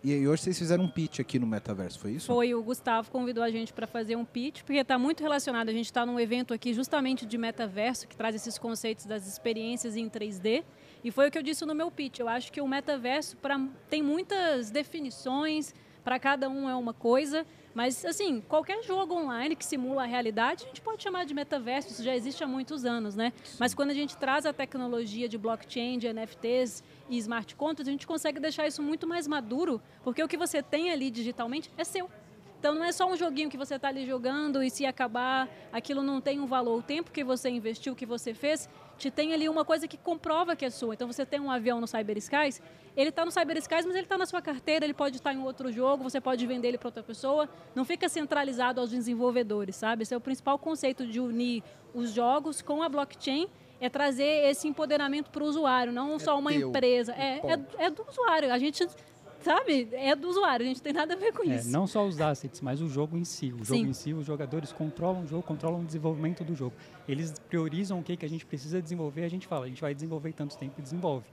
E, hoje vocês fizeram um pitch aqui no Metaverso, foi isso? Foi o Gustavo convidou a gente para fazer um pitch, porque está muito relacionado. A gente está num evento aqui justamente de metaverso, que traz esses conceitos das experiências em 3D. E foi o que eu disse no meu pitch. Eu acho que o metaverso pra, tem muitas definições, para cada um é uma coisa, Mas, assim, qualquer jogo online que simula a realidade, a gente pode chamar de metaverso, isso já existe há muitos anos, né? Mas quando a gente traz a tecnologia de blockchain, de NFTs e smart contracts, a gente consegue deixar isso muito mais maduro, porque o que você tem ali digitalmente é seu. Então não é só um joguinho que você está ali jogando e se acabar, aquilo não tem um valor. O tempo que você investiu, o que você fez, te tem ali uma coisa que comprova que é sua. Então você tem um avião no Cyber Skies, ele está no Cyber Skies, mas ele está na sua carteira, ele pode estar em outro jogo, você pode vender ele para outra pessoa. Não fica centralizado aos desenvolvedores, sabe? Esse é o principal conceito de unir os jogos com a blockchain é trazer esse empoderamento para o usuário, não É só uma teu, empresa. É, é, é do usuário. A gente, sabe, é do usuário, a gente tem nada a ver com É, isso. não só os assets, mas o jogo em si. O jogo Sim. em si, os jogadores controlam o jogo, controlam o desenvolvimento do jogo. Eles priorizam o que, que a gente precisa desenvolver, a gente fala, a gente vai desenvolver tanto tempo e desenvolve.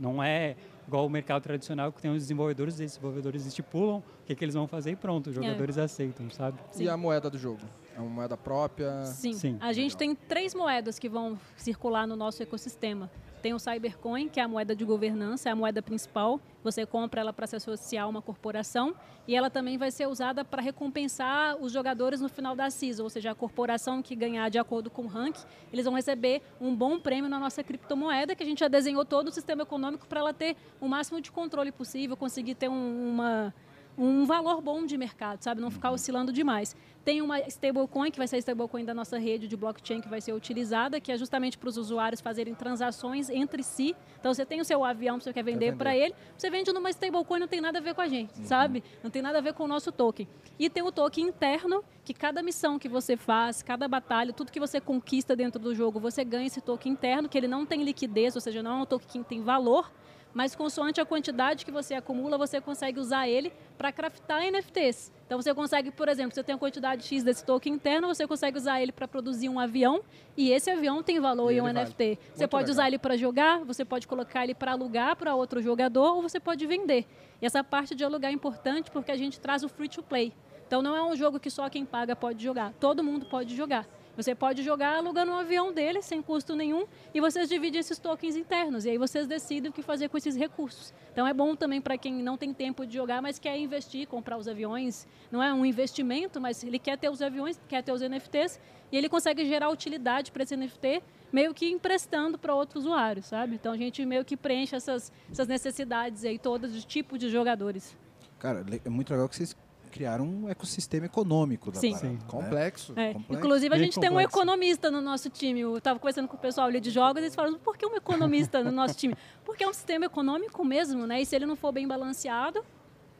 Não é igual o mercado tradicional que tem os desenvolvedores, e os desenvolvedores estipulam o que, que eles vão fazer e pronto, os jogadores aceitam, sabe? Sim. E a moeda do jogo? É uma moeda própria? Sim. Sim. A gente tem três moedas que vão circular no nosso ecossistema. Tem o Cybercoin, que é a moeda de governança, é a moeda principal. Você compra ela para se associar a uma corporação e ela também vai ser usada para recompensar os jogadores no final da season, ou seja, a corporação que ganhar de acordo com o rank, eles vão receber um bom prêmio na nossa criptomoeda, que a gente já desenhou todo o sistema econômico para ela ter o máximo de controle possível, conseguir ter um- uma um valor bom de mercado, sabe? Não ficar oscilando demais. Tem uma stablecoin, que vai ser a stablecoin da nossa rede de blockchain, que vai ser utilizada, que é justamente para os usuários fazerem transações entre si. Então, você tem o seu avião, você quer vender vender. para ele, você vende numa stablecoin, não tem nada a ver com a gente, sabe? Não tem nada a ver com o nosso token. E tem o token interno, que cada missão que você faz, cada batalha, tudo que você conquista dentro do jogo, você ganha esse token interno, que ele não tem liquidez, ou seja, não é um token que tem valor, mas consoante a quantidade que você acumula, você consegue usar ele para craftar NFTs. Então você consegue, por exemplo, você tem a quantidade X desse token interno, você consegue usar ele para produzir um avião e esse avião tem valor E em um vale. NFT. Você Muito pode legal. usar ele para jogar, você pode colocar ele para alugar para outro jogador ou você pode vender. E essa parte de alugar é importante porque a gente traz o free to play. Então não é um jogo que só quem paga pode jogar, todo mundo pode jogar. Você pode jogar alugando um avião dele sem custo nenhum e vocês dividem esses tokens internos e aí vocês decidem o que fazer com esses recursos. Então é bom também para quem não tem tempo de jogar, mas quer investir, comprar os aviões. Não é um investimento, mas ele quer ter os aviões, quer ter os NFTs e ele consegue gerar utilidade para esse NFT meio que emprestando para outro usuário, sabe? Então a gente meio que preenche essas, essas necessidades aí todas de tipo de jogadores. Cara, é muito legal que vocês criaram um ecossistema econômico da Sim. parada, Sim. Complexo. É, Complexo. Inclusive, a Bem gente tem um economista no nosso time. Eu estava conversando com o pessoal ali de jogos e eles falaram, por que um economista no nosso time? Porque é um sistema econômico mesmo, né? E se ele não for bem balanceado,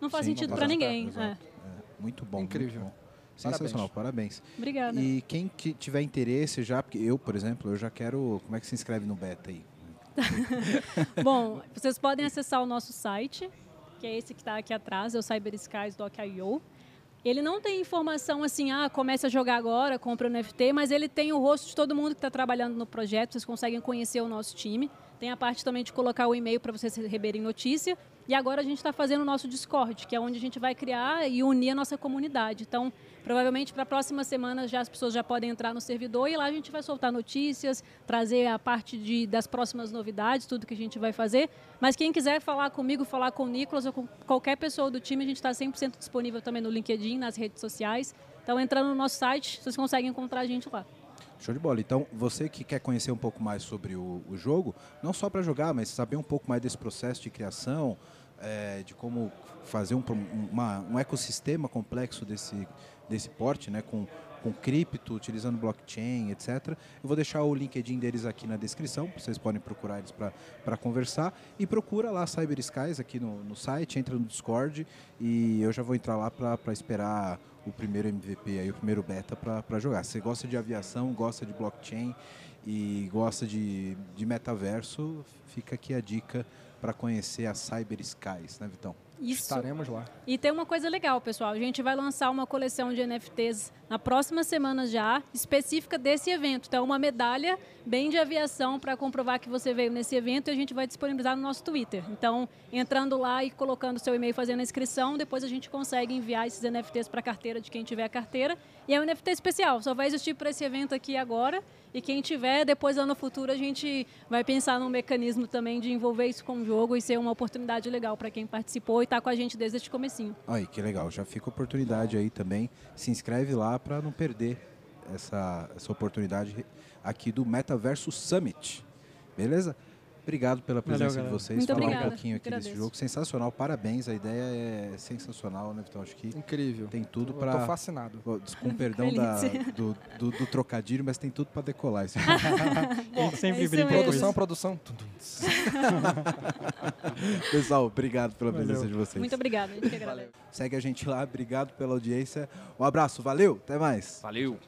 não faz Sim, sentido para ninguém. É. É, Muito bom. Incrível. Muito bom. Sensacional, parabéns. Obrigada. E quem que tiver interesse já, porque eu, por exemplo, eu já quero. Como é que se inscreve no beta aí? Bom, vocês podem acessar o nosso site, que é esse que está aqui atrás, é o cyberskies.io. Ele não tem informação assim, ah, comece a jogar agora, compra o NFT, mas ele tem o rosto de todo mundo que está trabalhando no projeto, vocês conseguem conhecer o nosso time. Tem a parte também de colocar o e-mail para vocês receberem notícia. E agora a gente está fazendo o nosso Discord, que é onde a gente vai criar e unir a nossa comunidade. Então, provavelmente para a próxima semana já as pessoas já podem entrar no servidor e lá a gente vai soltar notícias, trazer a parte de, das próximas novidades, tudo que a gente vai fazer. Mas quem quiser falar comigo, falar com o Nicolas ou com qualquer pessoa do time, a gente está 100% disponível também no LinkedIn, nas redes sociais. Então, entrando no nosso site, vocês conseguem encontrar a gente lá. Show de bola. Então, você que quer conhecer um pouco mais sobre o, o jogo, não só para jogar, mas saber um pouco mais desse processo de criação, é, de como fazer um, uma- um ecossistema complexo desse, desse porte, né, com, com cripto, utilizando blockchain, etc. Eu vou deixar o LinkedIn deles aqui na descrição, vocês podem procurar eles para conversar. E procura lá Cyber Skies aqui no, no site, entra no Discord e eu já vou entrar lá para esperar o primeiro MVP, aí, o primeiro beta para jogar. Você gosta de aviação, gosta de blockchain e gosta de, de metaverso, fica aqui a dica para conhecer a Cyber Skies, né, Vitão? Isso. Estaremos lá. E tem uma coisa legal, pessoal. A gente vai lançar uma coleção de NFTs na próxima semana já, específica desse evento. Então, uma medalha bem de aviação para comprovar que você veio nesse evento e a gente vai disponibilizar no nosso Twitter. Então, entrando lá e colocando seu e-mail, fazendo a inscrição, depois a gente consegue enviar esses NFTs para a carteira de quem tiver a carteira. E é um NFT especial, só vai existir para esse evento aqui agora. E quem tiver, depois lá no futuro, a gente vai pensar num mecanismo também de envolver isso com o jogo e ser uma oportunidade legal para quem participou e está com a gente desde este comecinho. Aí, que legal. Já fica a oportunidade aí também. Se inscreve lá para não perder essa, essa oportunidade aqui do Metaverso Summit. Beleza? Obrigado pela presença Valeu, de vocês. Muito Falar obrigada. um pouquinho aqui desse Agradeço. jogo. Sensacional, parabéns. A ideia é sensacional, né, Vitão? Acho que Incrível. tem tudo para. tô fascinado. Com perdão da- do, do- do trocadilho, mas tem tudo para decolar esse gente sempre é isso brinca. Produção, produção. Pessoal, obrigado pela Valeu. presença de vocês. Muito obrigada, a gente que agradece. Segue a gente lá, obrigado pela audiência. Um abraço, valeu, até mais. Valeu!